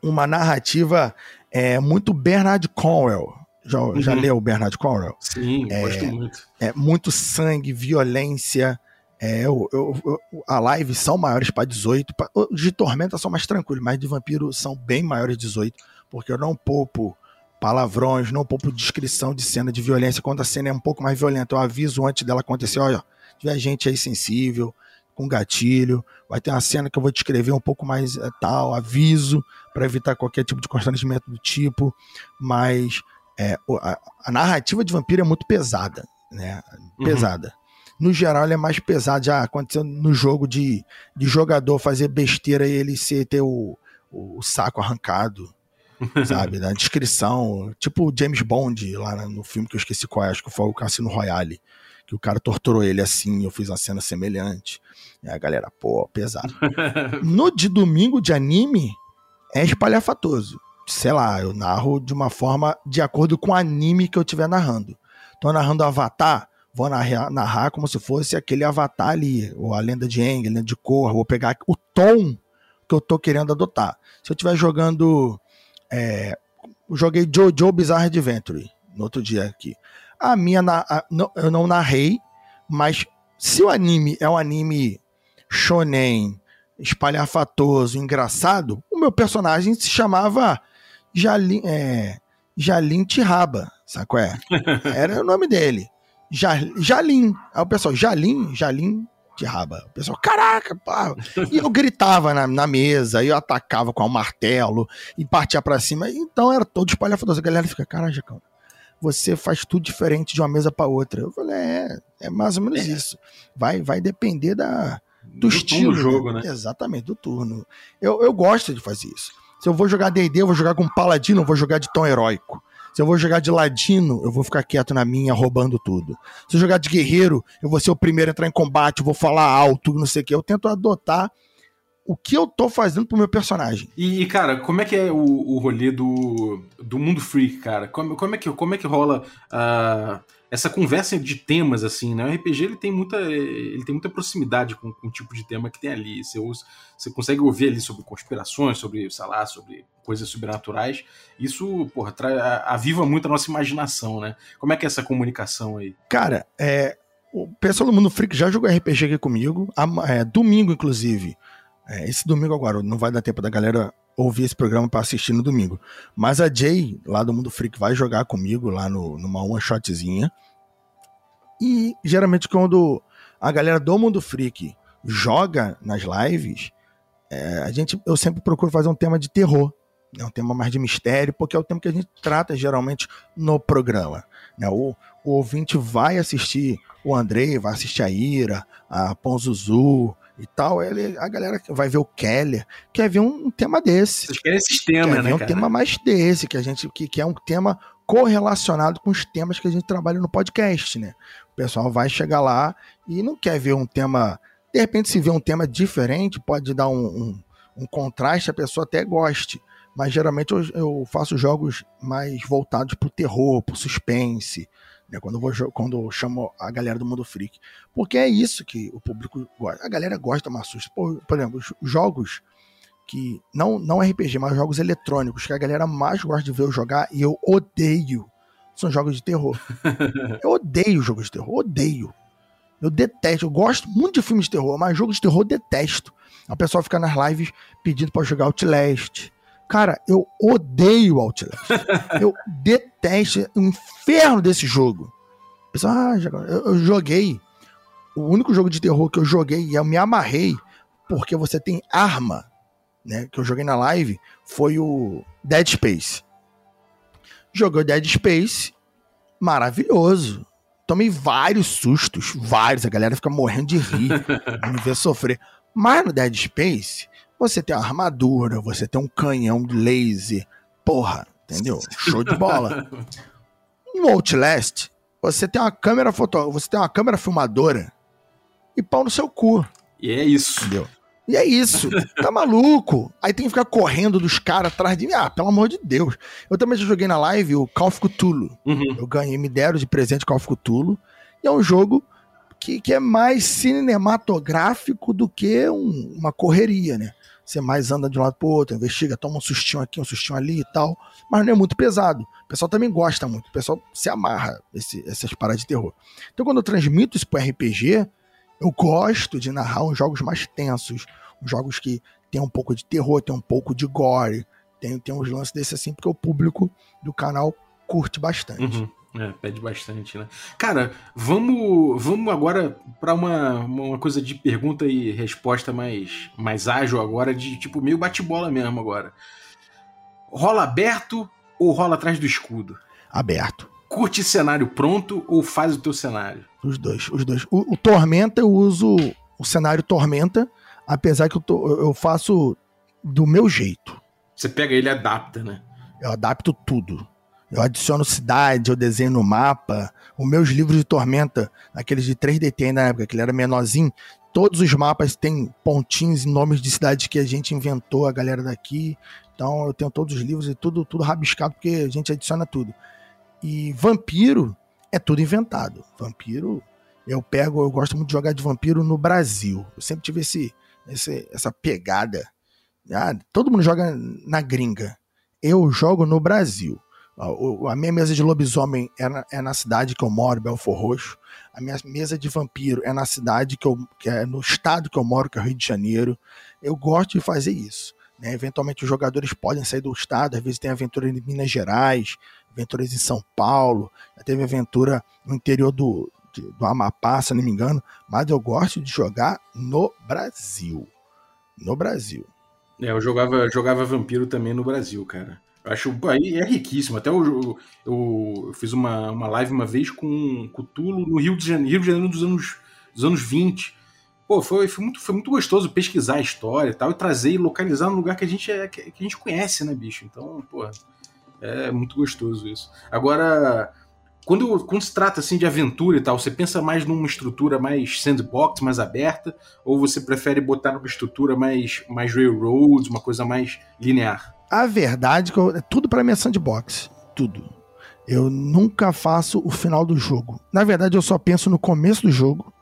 uma narrativa é, muito Bernard Cornwell. Já, já Uhum. leu o Bernard Cornwell? Sim, eu gosto muito. É muito sangue, violência. É, eu, eu- eu- a live são maiores para 18. pra- os de Tormenta são mais tranquilos, mas de Vampiro são bem maiores de 18, porque eu não poupo palavrões, não poupo descrição de cena de violência. Quando a cena é um pouco mais violenta, eu aviso antes dela acontecer: olha, tiver gente aí sensível, com gatilho, vai ter uma cena que eu vou descrever um pouco mais eh, tal, aviso, para evitar qualquer tipo de constrangimento do tipo, mas é, a, a narrativa de vampiro é muito pesada, né? Uhum. Pesada. No geral, ela é mais pesada. Já aconteceu no jogo de, de jogador fazer besteira e ele ser, ter o, o saco arrancado, sabe? Da descrição. Tipo James Bond lá no filme que eu esqueci qual é, acho que foi o Cassino Royale. Que o cara torturou ele assim, eu fiz uma cena semelhante. E a galera, pô, pesado. No de domingo de anime, é espalhafatoso. Sei lá, eu narro de uma forma de acordo com o anime que eu estiver narrando. Tô narrando Avatar, vou narrar, narrar como se fosse aquele Avatar ali, ou a lenda de Aang, a lenda de Korra, vou pegar o tom que eu tô querendo adotar. Se eu estiver jogando. É, joguei Jojo Bizarre Adventure no outro dia aqui. A minha. a- não- eu não narrei, mas se o anime é um anime shonen, espalhafatoso, engraçado, o meu personagem se chamava Jali, é, Jalim Tiraba, sabe qual é? Era o nome dele. Ja, Jalim. Aí o pessoal, Jalim, Jalim Tiraba. O pessoal, caraca, pá. E eu gritava na, na mesa, e eu atacava com o martelo, e partia pra cima. Então era todo espalhafatoso. A galera fica, caralho, Jacão, você faz tudo diferente de uma mesa para outra. Eu falei, é, é mais ou menos é. isso. Vai, vai depender da, do, do estilo. Do jogo, né? Exatamente, do turno. Eu, eu gosto de fazer isso. Se eu vou jogar D&D, eu vou jogar com paladino, eu vou jogar de tom heróico. Se eu vou jogar de ladino, eu vou ficar quieto na minha, roubando tudo. Se eu jogar de guerreiro, eu vou ser o primeiro a entrar em combate, eu vou falar alto, não sei o que. Eu tento adotar o que eu tô fazendo pro meu personagem. E, cara, como é que é o, o rolê do, do mundo freak, cara? Como, como, é, que, como é que rola uh, essa conversa de temas, assim, né? O RPG, ele tem muita, ele tem muita proximidade com, com o tipo de tema que tem ali. Você, você consegue ouvir ali sobre conspirações, sobre, sei lá, sobre coisas sobrenaturais. Isso, porra, aviva muito a nossa imaginação, né? Como é que é essa comunicação aí? Cara, é, o pessoal do Mundo Freak já jogou RPG aqui comigo, é, domingo, inclusive. É, esse domingo agora, não vai dar tempo da galera ouvir esse programa para assistir no domingo. Mas a Jay, lá do Mundo Freak, vai jogar comigo lá no, numa one shotzinha. E geralmente quando a galera do Mundo Freak joga nas lives, é, a gente, eu sempre procuro fazer um tema de terror. É um tema mais de mistério, porque é o tema que a gente trata geralmente no programa. Né? O, o ouvinte vai assistir o Andrei, vai assistir a Ira, a Ponzuzu, e tal, ele, a galera vai ver o Keller, quer ver um, um tema desse. Vocês querem esses temas, quer né? um cara? tema mais desse, que a gente que, que é um tema correlacionado com os temas que a gente trabalha no podcast, né? O pessoal vai chegar lá e não quer ver um tema. De repente, se vê um tema diferente, pode dar um, um, um contraste, a pessoa até goste. Mas geralmente eu, eu faço jogos mais voltados pro terror, pro suspense, né, quando, eu vou, quando eu chamo a galera do mundo freak. Porque é isso que o público gosta. A galera gosta de uma susto. Por, por exemplo, jogos que. Não, não RPG, mas jogos eletrônicos, que a galera mais gosta de ver eu jogar e eu odeio. São jogos de terror. eu odeio jogos de terror, odeio. Eu detesto, eu gosto muito de filmes de terror, mas jogos de terror eu detesto. A pessoa fica nas lives pedindo para jogar Outlast, Cara, eu odeio Outlast. eu detesto o inferno desse jogo. Pessoal, ah, eu, eu joguei. O único jogo de terror que eu joguei e eu me amarrei porque você tem arma, né? Que eu joguei na live foi o Dead Space. Joguei o Dead Space, maravilhoso. Tomei vários sustos, vários. A galera fica morrendo de rir, me ver sofrer. Mas no Dead Space, você tem uma armadura, você tem um canhão de laser. Porra, entendeu? Show de bola. No Outlast, você tem uma câmera foto, você tem uma câmera filmadora e pau no seu cu. E é isso. Entendeu? E é isso. Tá maluco? Aí tem que ficar correndo dos caras atrás de mim. Ah, pelo amor de Deus. Eu também já joguei na live o Call of Cthulhu. Uhum. Eu ganhei, me deram de presente Call of Cthulhu. E é um jogo que, que é mais cinematográfico do que um, uma correria, né? Você mais anda de um lado pro outro, investiga, toma um sustinho aqui, um sustinho ali e tal. Mas não é muito pesado. O pessoal também gosta muito. O pessoal se amarra esse, essas paradas de terror. Então, quando eu transmito isso pro RPG, eu gosto de narrar uns jogos mais tensos. Uns jogos que tem um pouco de terror, tem um pouco de gore. Tem, tem uns lances desses assim, porque o público do canal curte bastante. Uhum. É, pede bastante, né? Cara, vamos, vamos agora para uma, uma coisa de pergunta e resposta mais, mais ágil agora, de tipo meio bate-bola mesmo agora. Rola aberto ou rola atrás do escudo? Aberto. Curte cenário pronto ou faz o teu cenário? Os dois, os dois. O, o Tormenta eu uso o cenário Tormenta, apesar que eu, tô, eu faço do meu jeito. Você pega ele e adapta, né? Eu adapto tudo. Eu adiciono cidade, eu desenho no mapa. Os meus livros de Tormenta, aqueles de 3DT ainda na época, que ele era menorzinho, todos os mapas têm pontinhos e nomes de cidades que a gente inventou, a galera daqui. Então eu tenho todos os livros e tudo, tudo rabiscado, porque a gente adiciona tudo. E vampiro é tudo inventado. Vampiro, eu pego, eu gosto muito de jogar de vampiro no Brasil. Eu sempre tive esse, esse essa pegada. Ah, todo mundo joga na gringa. Eu jogo no Brasil. A minha mesa de lobisomem é na, é na cidade que eu moro, Belfor Roxo. A minha mesa de vampiro é na cidade que eu. que é no estado que eu moro, que é o Rio de Janeiro. Eu gosto de fazer isso. Né? Eventualmente os jogadores podem sair do estado, às vezes tem aventura em Minas Gerais, aventuras em São Paulo, já teve aventura no interior do, do Amapá, se não me engano, mas eu gosto de jogar no Brasil. No Brasil. É, eu jogava, jogava Vampiro também no Brasil, cara. Acho aí é riquíssimo. Até eu, eu, eu, fiz uma, uma live uma vez com Cutulo no Rio de Janeiro, Rio de Janeiro dos anos, dos anos 20. Pô, foi, foi, muito, foi muito gostoso pesquisar a história e tal, e trazer e localizar no lugar que a gente, é, que, que a gente conhece, né, bicho? Então, pô, é muito gostoso isso. Agora, quando, quando se trata assim de aventura e tal, você pensa mais numa estrutura mais sandbox, mais aberta, ou você prefere botar numa estrutura mais, mais railroads, uma coisa mais linear? A verdade é que eu, tudo para mim é sandbox, tudo. Eu nunca faço o final do jogo. Na verdade, eu só penso no começo do jogo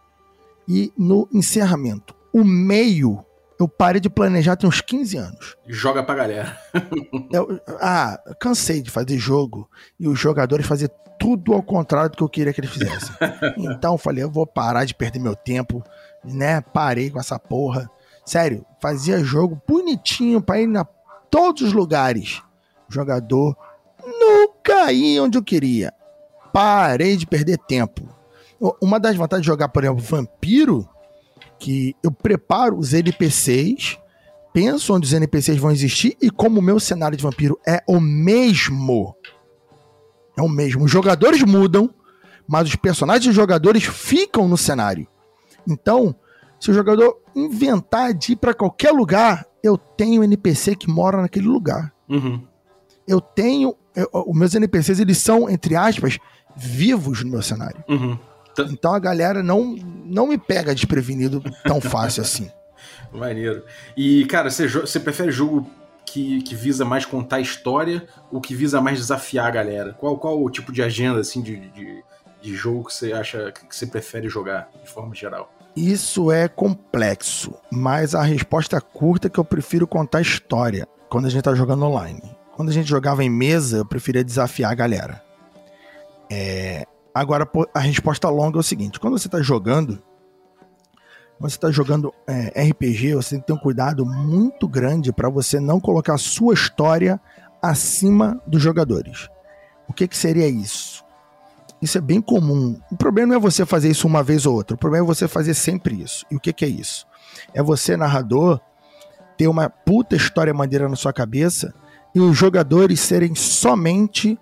e no encerramento. O meio eu parei de planejar tem uns 15 anos. Joga pra galera. eu, ah, cansei de fazer jogo e os jogadores fazer tudo ao contrário do que eu queria que eles fizessem. então falei, eu vou parar de perder meu tempo, né? Parei com essa porra. Sério, fazia jogo bonitinho pra ir na todos os lugares. O jogador nunca ia onde eu queria. Parei de perder tempo. Uma das vantagens de jogar, por exemplo, Vampiro que eu preparo os NPCs, penso onde os NPCs vão existir e como o meu cenário de vampiro é o mesmo. É o mesmo. Os jogadores mudam, mas os personagens e jogadores ficam no cenário. Então, se o jogador inventar de ir para qualquer lugar, eu tenho NPC que mora naquele lugar. Uhum. Eu tenho. Eu, os meus NPCs, eles são, entre aspas, vivos no meu cenário. Uhum. Então a galera não, não me pega desprevenido tão fácil assim. Maneiro. E, cara, você, você prefere jogo que, que visa mais contar história ou que visa mais desafiar a galera? Qual, qual o tipo de agenda, assim, de, de, de jogo que você acha que você prefere jogar, de forma geral? Isso é complexo, mas a resposta curta é que eu prefiro contar história quando a gente tá jogando online. Quando a gente jogava em mesa, eu preferia desafiar a galera. É, Agora, a resposta longa é o seguinte: quando você está jogando, quando você está jogando é, RPG, você tem que ter um cuidado muito grande para você não colocar a sua história acima dos jogadores. O que, que seria isso? Isso é bem comum. O problema não é você fazer isso uma vez ou outra. O problema é você fazer sempre isso. E o que, que é isso? É você, narrador, ter uma puta história maneira na sua cabeça e os jogadores serem somente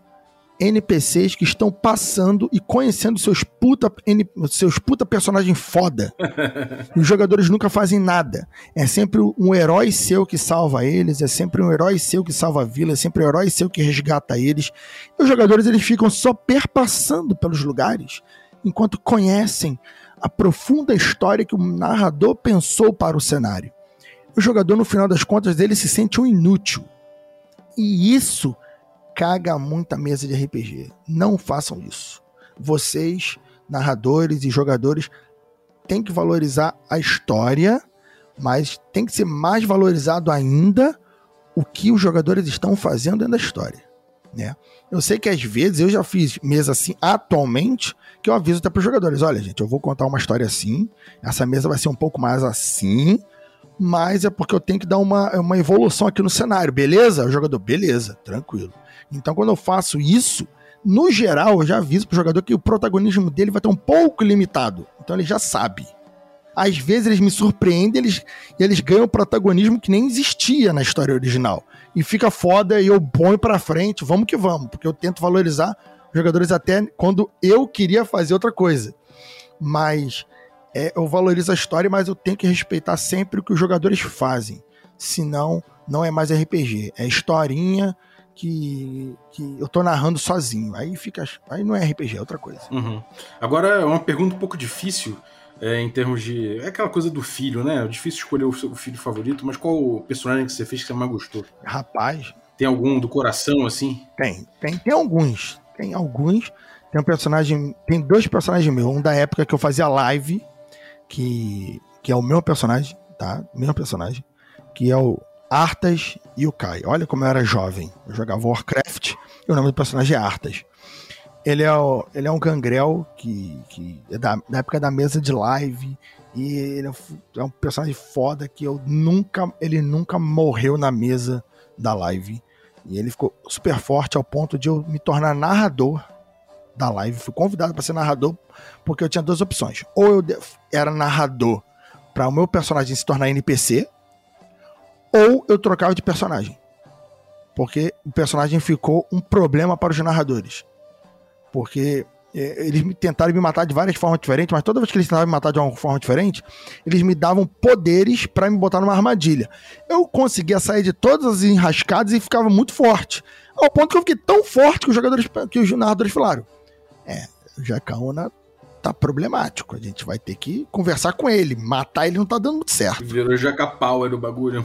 NPCs que estão passando e conhecendo seus puta, N, seus puta personagem foda. Os jogadores nunca fazem nada. É sempre um herói seu que salva eles, é sempre um herói seu que salva a vila, é sempre um herói seu que resgata eles. E os jogadores eles ficam só perpassando pelos lugares enquanto conhecem a profunda história que o narrador pensou para o cenário. O jogador, no final das contas, ele se sente um inútil. E isso caga muita mesa de RPG. Não façam isso. Vocês, narradores e jogadores, têm que valorizar a história, mas tem que ser mais valorizado ainda o que os jogadores estão fazendo dentro da história. Né? Eu sei que às vezes eu já fiz mesa assim atualmente, que eu aviso até para os jogadores: olha, gente, eu vou contar uma história assim, essa mesa vai ser um pouco mais assim, mas é porque eu tenho que dar uma, uma evolução aqui no cenário, beleza? O jogador, beleza, tranquilo. Então, quando eu faço isso, no geral, eu já aviso pro jogador que o protagonismo dele vai estar um pouco limitado. Então ele já sabe. Às vezes eles me surpreendem eles, e eles ganham protagonismo que nem existia na história original. E fica foda e eu ponho pra frente, vamos que vamos, porque eu tento valorizar os jogadores até quando eu queria fazer outra coisa. Mas é, eu valorizo a história, mas eu tenho que respeitar sempre o que os jogadores fazem. Senão, não é mais RPG. É historinha que, que eu tô narrando sozinho. Aí fica. Aí não é RPG, é outra coisa. Uhum. Agora, é uma pergunta um pouco difícil. É, em termos de. É aquela coisa do filho, né? É difícil escolher o seu filho favorito, mas qual o personagem que você fez que você mais gostou? Rapaz. Tem algum do coração, assim? Tem, tem, tem alguns. Tem alguns. Tem um personagem. Tem dois personagens meus. Um da época que eu fazia live, que, que é o meu personagem, tá? Meu personagem. Que é o Artas e o Kai. Olha como eu era jovem. Eu jogava Warcraft e o nome do personagem é Artas. Ele é, o, ele é um gangrel que, que é da, da época da mesa de live. E ele é um personagem foda que eu nunca. Ele nunca morreu na mesa da live. E ele ficou super forte ao ponto de eu me tornar narrador da live. Fui convidado para ser narrador porque eu tinha duas opções. Ou eu era narrador para o meu personagem se tornar NPC, ou eu trocava de personagem. Porque o personagem ficou um problema para os narradores. Porque é, eles tentaram me matar de várias formas diferentes, mas toda vez que eles tentavam me matar de uma forma diferente, eles me davam poderes para me botar numa armadilha. Eu conseguia sair de todas as enrascadas e ficava muito forte. Ao ponto que eu fiquei tão forte que os jogadores, que os narradores falaram: É, o Jacaúna tá problemático. A gente vai ter que conversar com ele. Matar ele não tá dando muito certo. Virou Jaca Power o bagulho.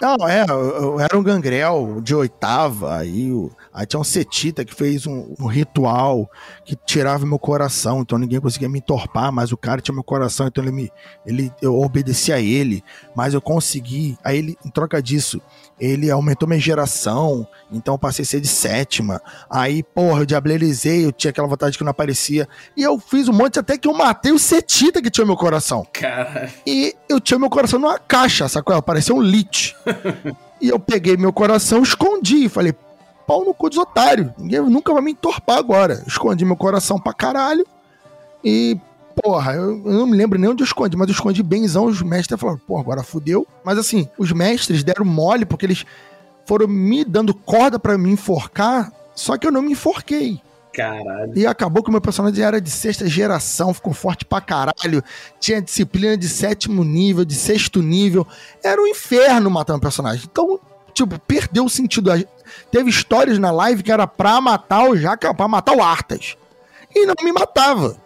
não, é, eu, eu era um gangrel de oitava, aí, aí tinha um Cetita que fez um, um, ritual que tirava meu coração, então ninguém conseguia me entorpar, mas o cara tinha meu coração, então ele me. Ele, eu obedecia a ele, mas eu consegui. Aí ele, em troca disso, ele aumentou minha geração, então passei a ser de sétima. Aí, porra, eu diablerizei, eu tinha aquela vontade que não aparecia. E eu fiz um monte até que eu matei o Cetita que tinha meu coração. Cara. E eu tinha meu coração numa caixa, sacou? Parecia um lit. e eu peguei meu coração, escondi. Falei, pau no cu dos otários. Ninguém nunca vai me entorpar agora. Escondi meu coração pra caralho. E porra, eu, eu, não me lembro nem onde eu escondi, mas eu escondi benzão, os mestres falaram, pô, agora fudeu. Mas assim, os mestres deram mole porque eles foram me dando corda para me enforcar, só que eu não me enforquei. Caralho. E acabou que o meu personagem era de sexta geração, ficou forte pra caralho. Tinha disciplina de sétimo nível, de sexto nível. Era um inferno matar um personagem. Então, tipo, perdeu o sentido. Teve histórias na live que era pra matar o Jaca, pra matar o Artas. E não me matava.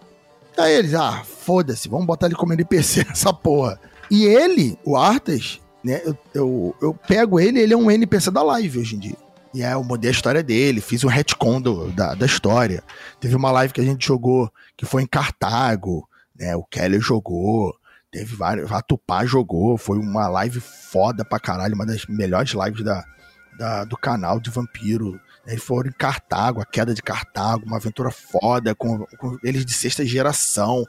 Aí eles, ah, foda-se, vamos botar ele como NPC nessa porra. E ele, o Artas, né, eu, eu, eu, pego ele, ele é um NPC da live hoje em dia. E aí eu mudei a história dele, fiz um retcon do, da, da história. Teve uma live que a gente jogou que foi em Cartago, né, o Kelly jogou, teve vários, a Tupá jogou, foi uma live foda pra caralho, uma das melhores lives da, da do canal de vampiro eles foram em Cartago, a queda de Cartago, uma aventura foda, com, com eles de sexta geração,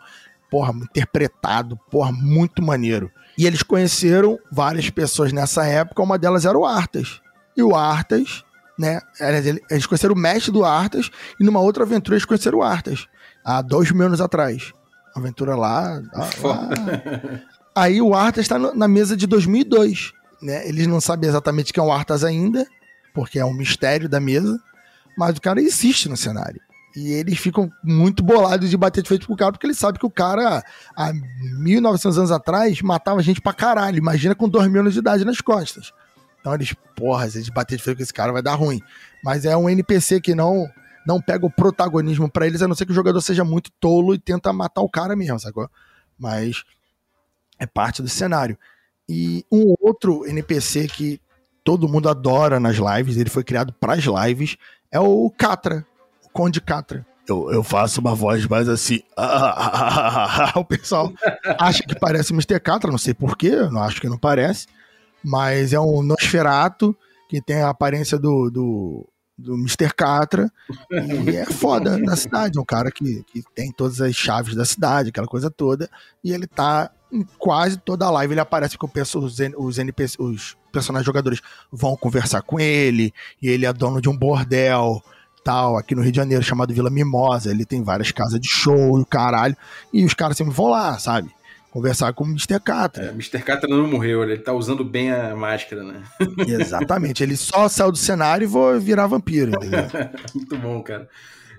porra, interpretado, porra, muito maneiro. E eles conheceram várias pessoas nessa época, uma delas era o Artas. E o Artas, né, eles conheceram o mestre do Artas, e numa outra aventura eles conheceram o Artas, há dois mil anos atrás. Aventura lá. lá. Aí o Artas está na mesa de 2002. Né? Eles não sabem exatamente quem é o Artas ainda, porque é um mistério da mesa, mas o cara existe no cenário. E eles ficam muito bolados de bater de frente pro cara, porque eles sabem que o cara, há 1900 anos atrás, matava gente pra caralho. Imagina com 2 mil anos de idade nas costas. Então eles, porra, se eles bater de frente com esse cara vai dar ruim. Mas é um NPC que não não pega o protagonismo para eles, a não ser que o jogador seja muito tolo e tenta matar o cara mesmo, sacou? Mas é parte do cenário. E um outro NPC que todo mundo adora nas lives, ele foi criado para as lives, é o Catra, o Conde Catra. Eu, eu faço uma voz mais assim. o pessoal acha que parece Mr. Catra, não sei porquê, não acho que não parece. Mas é um Nosferato que tem a aparência do, do, do Mr. Catra e é foda na cidade. É um cara que, que tem todas as chaves da cidade, aquela coisa toda. E ele tá em quase toda a live. Ele aparece penso, os, os NPC, os personagens jogadores vão conversar com ele, e ele é dono de um bordel tal, aqui no Rio de Janeiro, chamado Vila Mimosa. Ele tem várias casas de show caralho. E os caras sempre vão lá, sabe? Conversar com o Mr. Catra. É, Mr. Catra não morreu, ele tá usando bem a máscara, né? Exatamente, ele só saiu do cenário e vou virar vampiro, entendeu? Muito bom, cara.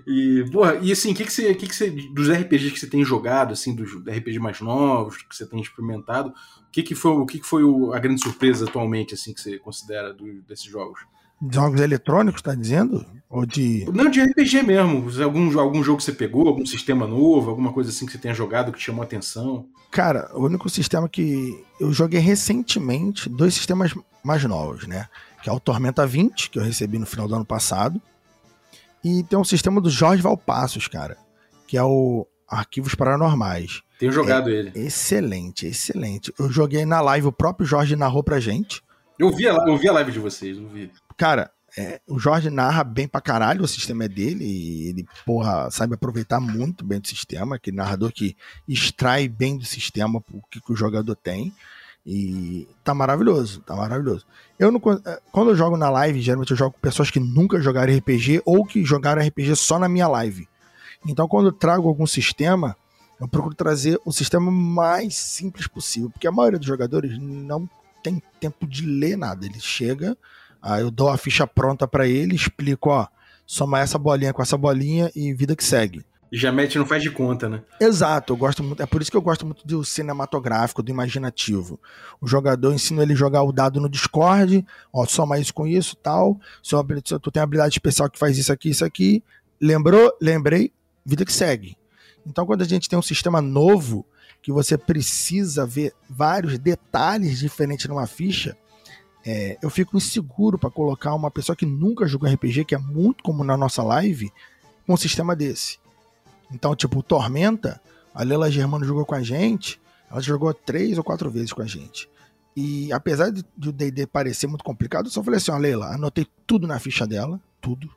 E, porra, e assim, o que, que, você, que, que você. Dos RPGs que você tem jogado, assim, dos RPGs mais novos, que você tem experimentado, o que, que foi, o que, que foi a grande surpresa atualmente, assim, que você considera do, desses jogos? Jogos eletrônicos, tá dizendo? Ou de. Não, de RPG mesmo. Algum, algum jogo que você pegou, algum sistema novo, alguma coisa assim que você tenha jogado que te chamou atenção? Cara, o único sistema que eu joguei recentemente, dois sistemas mais novos, né? Que é o Tormenta 20, que eu recebi no final do ano passado, e tem um sistema do Jorge Valpassos, cara, que é o Arquivos Paranormais. Tenho jogado é ele. Excelente, excelente. Eu joguei na live, o próprio Jorge narrou pra gente. Eu vi a, eu vi a live de vocês, vi. Cara, É, o Jorge narra bem pra caralho, o sistema é dele, e ele, porra, sabe aproveitar muito bem do sistema, aquele narrador que extrai bem do sistema o que, que o jogador tem. E tá maravilhoso, tá maravilhoso. Eu não, é, quando eu jogo na live, geralmente eu jogo com pessoas que nunca jogaram RPG ou que jogaram RPG só na minha live. Então, quando eu trago algum sistema, eu procuro trazer o sistema mais simples possível, porque a maioria dos jogadores não tem tempo de ler nada. Ele chega, aí eu dou a ficha pronta para ele, explico, ó, soma essa bolinha com essa bolinha e vida que segue. Já mete não faz de conta, né? Exato, eu gosto muito. É por isso que eu gosto muito do cinematográfico, do imaginativo. O jogador ensina ele a jogar o dado no Discord, ó, soma isso com isso tal. Se tu tem habilidade especial que faz isso aqui, isso aqui. Lembrou? Lembrei, vida que segue. Então, quando a gente tem um sistema novo, que você precisa ver vários detalhes diferentes numa ficha, é, eu fico inseguro para colocar uma pessoa que nunca jogou RPG, que é muito comum na nossa live, com um sistema desse. Então, tipo, Tormenta, a Lela Germano jogou com a gente, ela jogou três ou quatro vezes com a gente. E apesar de o D&D parecer muito complicado, eu só falei assim, ó, Leila, anotei tudo na ficha dela, tudo.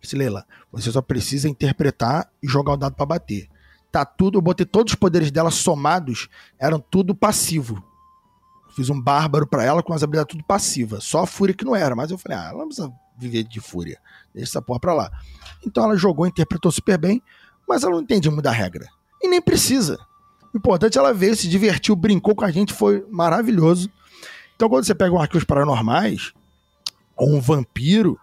Disse, Leila, você só precisa interpretar e jogar o dado para bater. Tá tudo, eu botei todos os poderes dela somados, eram tudo passivo. Fiz um bárbaro para ela com as habilidades tudo passiva. Só a fúria que não era, mas eu falei, ah, ela não precisa viver de fúria. Deixa essa porra pra lá. Então ela jogou, interpretou super bem mas ela não entende muito da regra. E nem precisa. O importante ela veio, se divertiu, brincou com a gente, foi maravilhoso. Então, quando você pega um arquivos paranormais, ou um vampiro,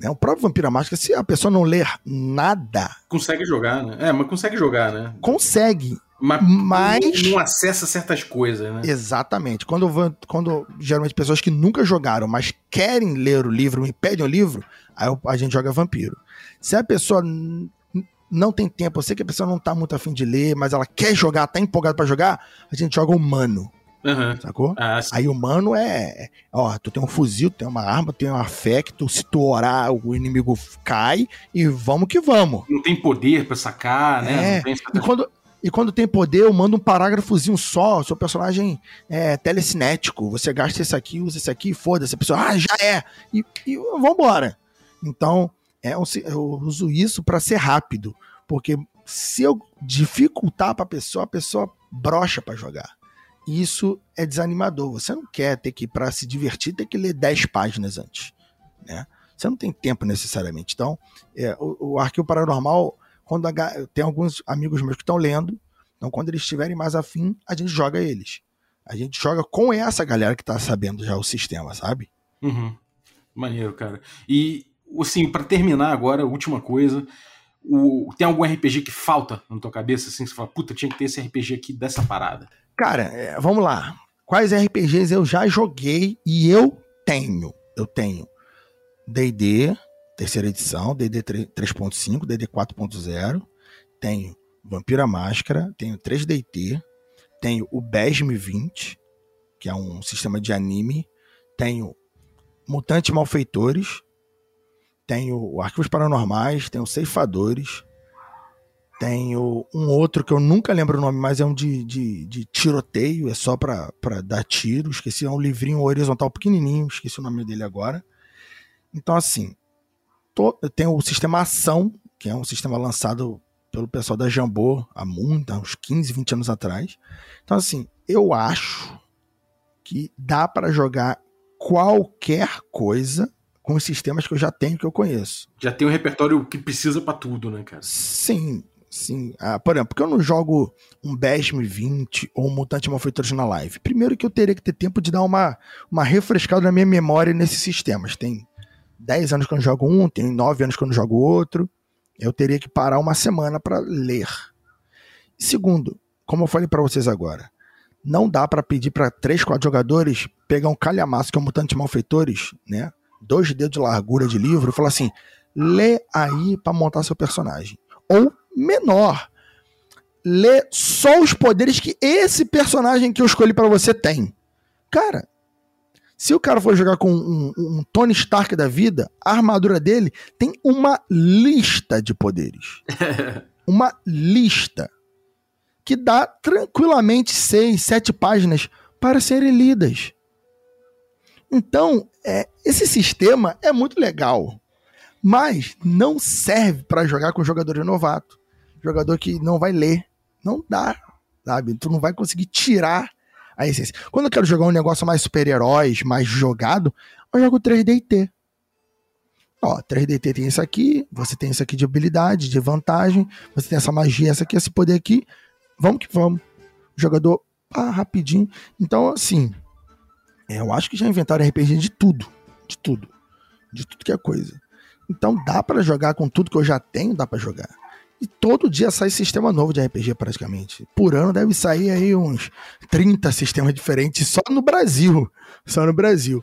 né, o próprio Vampiro Máscara, se a pessoa não ler nada. Consegue jogar, né? É, mas consegue jogar, né? Consegue. Mas, mas não acessa certas coisas, né? Exatamente. Quando, quando geralmente pessoas que nunca jogaram, mas querem ler o livro, me pedem o livro, aí a gente joga vampiro. Se a pessoa não tem tempo, eu sei que a pessoa não tá muito afim de ler, mas ela quer jogar, tá empolgada para jogar, a gente joga humano. Uhum. Sacou? Ah, Aí o humano é. Ó, tu tem um fuzil, tu tem uma arma, tu tem um afecto, se tu orar, o inimigo cai e vamos que vamos. Não tem poder pra sacar, né? É. E quando, e quando tem poder, eu mando um parágrafozinho só. Seu personagem é telecinético. Você gasta esse aqui, usa esse aqui, foda-se. A pessoa, ah, já é. E, e vambora. Então, é, eu uso isso para ser rápido, porque se eu dificultar para a pessoa, a pessoa brocha para jogar. Isso é desanimador. Você não quer ter que, para se divertir, ter que ler 10 páginas antes. Né? Você não tem tempo necessariamente. Então, é, o, o Arquivo Paranormal, quando a, tem alguns amigos meus que estão lendo, então quando eles estiverem mais afim, a gente joga eles. A gente joga com essa galera que está sabendo já o sistema, sabe? Uhum. Maneiro, cara. E assim, para terminar agora, última coisa. O, tem algum RPG que falta na tua cabeça, assim, você fala, puta, tinha que ter esse RPG aqui dessa parada? Cara, é, vamos lá. Quais RPGs eu já joguei e eu tenho? Eu tenho D&D, terceira edição, D&D 3.5, D&D 4.0, tenho Vampira Máscara, tenho 3DT, tenho o BESM 20, que é um sistema de anime, tenho Mutantes Malfeitores, tem o Arquivos Paranormais, tem o Ceifadores, tem o, um outro que eu nunca lembro o nome, mas é um de, de, de tiroteio, é só pra dar tiro. Esqueci, é um livrinho horizontal pequenininho, esqueci o nome dele agora. Então, assim, tô, tem o sistema Ação, que é um sistema lançado pelo pessoal da Jambô há muito, há uns 15, 20 anos atrás. Então, assim, eu acho que dá para jogar qualquer coisa com os sistemas que eu já tenho, que eu conheço. Já tem um repertório que precisa para tudo, né, cara? Sim, sim. Ah, por exemplo, porque eu não jogo um BESM 20 ou um Mutante Malfeitores na live? Primeiro que eu teria que ter tempo de dar uma, uma refrescada na minha memória nesses sistemas. Tem 10 anos que eu não jogo um, tem 9 anos que eu não jogo outro. Eu teria que parar uma semana para ler. Segundo, como eu falei para vocês agora, não dá para pedir para 3, 4 jogadores pegar um calhamaço que é o Mutante Malfeitores, né? dois dedos de largura de livro e falar assim: lê aí para montar seu personagem. Ou menor, lê só os poderes que esse personagem que eu escolhi para você tem. Cara, se o cara for jogar com um, um, Tony Stark da vida, a armadura dele tem uma lista de poderes. uma lista. Que dá tranquilamente seis, sete páginas para serem lidas. Então, é, esse sistema é muito legal, mas não serve para jogar com jogador novato, jogador que não vai ler, não dá, sabe? Tu não vai conseguir tirar a essência. Quando eu quero jogar um negócio mais super-heróis, mais jogado, eu jogo 3DT. Ó, 3DT tem isso aqui, você tem isso aqui de habilidade, de vantagem, você tem essa magia, essa aqui, esse poder aqui. Vamos que vamos. O jogador, ah, rapidinho. Então, assim, é, eu acho que já inventaram RPG de tudo. De tudo. De tudo que é coisa. Então dá para jogar com tudo que eu já tenho, dá para jogar. E todo dia sai sistema novo de RPG praticamente. Por ano deve sair aí uns 30 sistemas diferentes só no Brasil. Só no Brasil.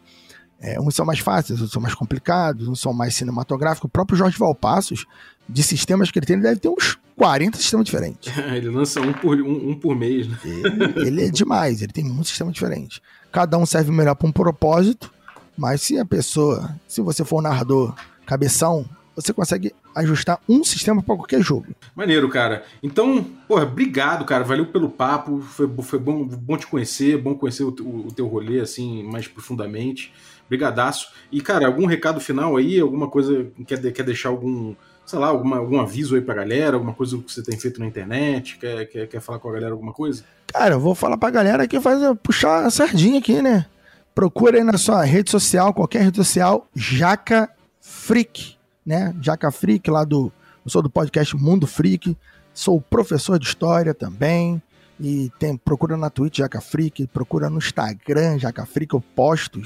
É, uns são mais fáceis, outros são mais complicados, uns são mais cinematográficos. O próprio Jorge Valpassos, de sistemas que ele tem, ele deve ter uns 40 sistemas diferentes. ele lança um por, um, um por mês, né? Ele, ele, é demais, ele tem muitos sistemas diferentes. Cada um serve melhor para um propósito, mas se a pessoa, se você for um narrador cabeção, você consegue ajustar um sistema para qualquer jogo. Maneiro, cara. Então, porra, obrigado, cara. Valeu pelo papo. Foi, foi bom, bom te conhecer, bom conhecer o, o, o teu rolê, assim, mais profundamente. Brigadaço. E, cara, algum recado final aí? Alguma coisa, quer, quer deixar algum, sei lá, alguma, algum aviso aí pra galera? Alguma coisa que você tem feito na internet? Quer, quer, quer falar com a galera alguma coisa? Cara, eu vou falar pra galera que faz puxar a sardinha aqui, né? Procura aí na sua rede social, qualquer rede social, Jaca Freak, né? Jaca Freak, lá do. Eu sou do podcast Mundo Freak, sou professor de história também. E tem, procura na Twitch Jaca Freak, procura no Instagram Jaca Freak, eu posto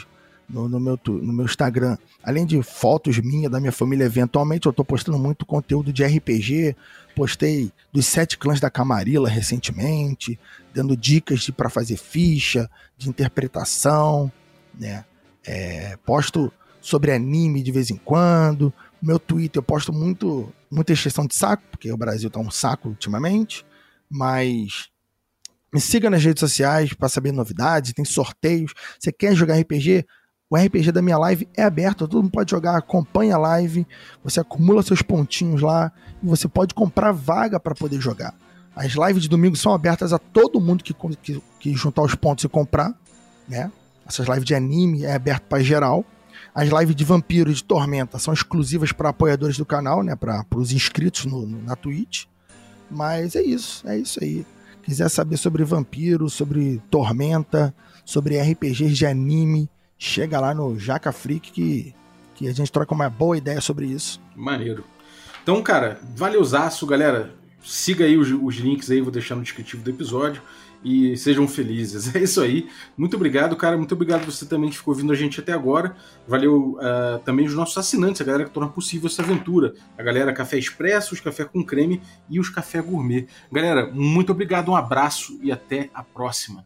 no, no, meu, no meu Instagram, além de fotos minhas, da minha família, eventualmente eu tô postando muito conteúdo de RPG. Postei dos sete clãs da Camarilla recentemente, dando dicas de para fazer ficha, de interpretação, né? É, posto sobre anime de vez em quando. Meu Twitter eu posto muito, muita exceção de saco, porque o Brasil tá um saco ultimamente. Mas me siga nas redes sociais para saber novidades, tem sorteios. Você quer jogar RPG? O RPG da minha live é aberto, todo mundo pode jogar, acompanha a live, você acumula seus pontinhos lá e você pode comprar vaga para poder jogar. As lives de domingo são abertas a todo mundo que, que, que juntar os pontos e comprar, né? Essas lives de anime é aberto para geral. As lives de vampiro e de tormenta são exclusivas para apoiadores do canal, né? Para os inscritos no, no, na Twitch. Mas é isso, é isso aí. Quiser saber sobre vampiro, sobre tormenta, sobre RPGs de anime, chega lá no Jaca Freak que, que a gente troca uma boa ideia sobre isso. Maneiro. Então, cara, valeuzaço, galera. Siga aí os, os links aí, vou deixar no descritivo do episódio e sejam felizes. É isso aí. Muito obrigado, cara. Muito obrigado você também que ficou ouvindo a gente até agora. Valeu uh, também os nossos assinantes, a galera que torna possível essa aventura. A galera Café Expresso, os Café com Creme e os Café Gourmet. Galera, muito obrigado, um abraço e até a próxima.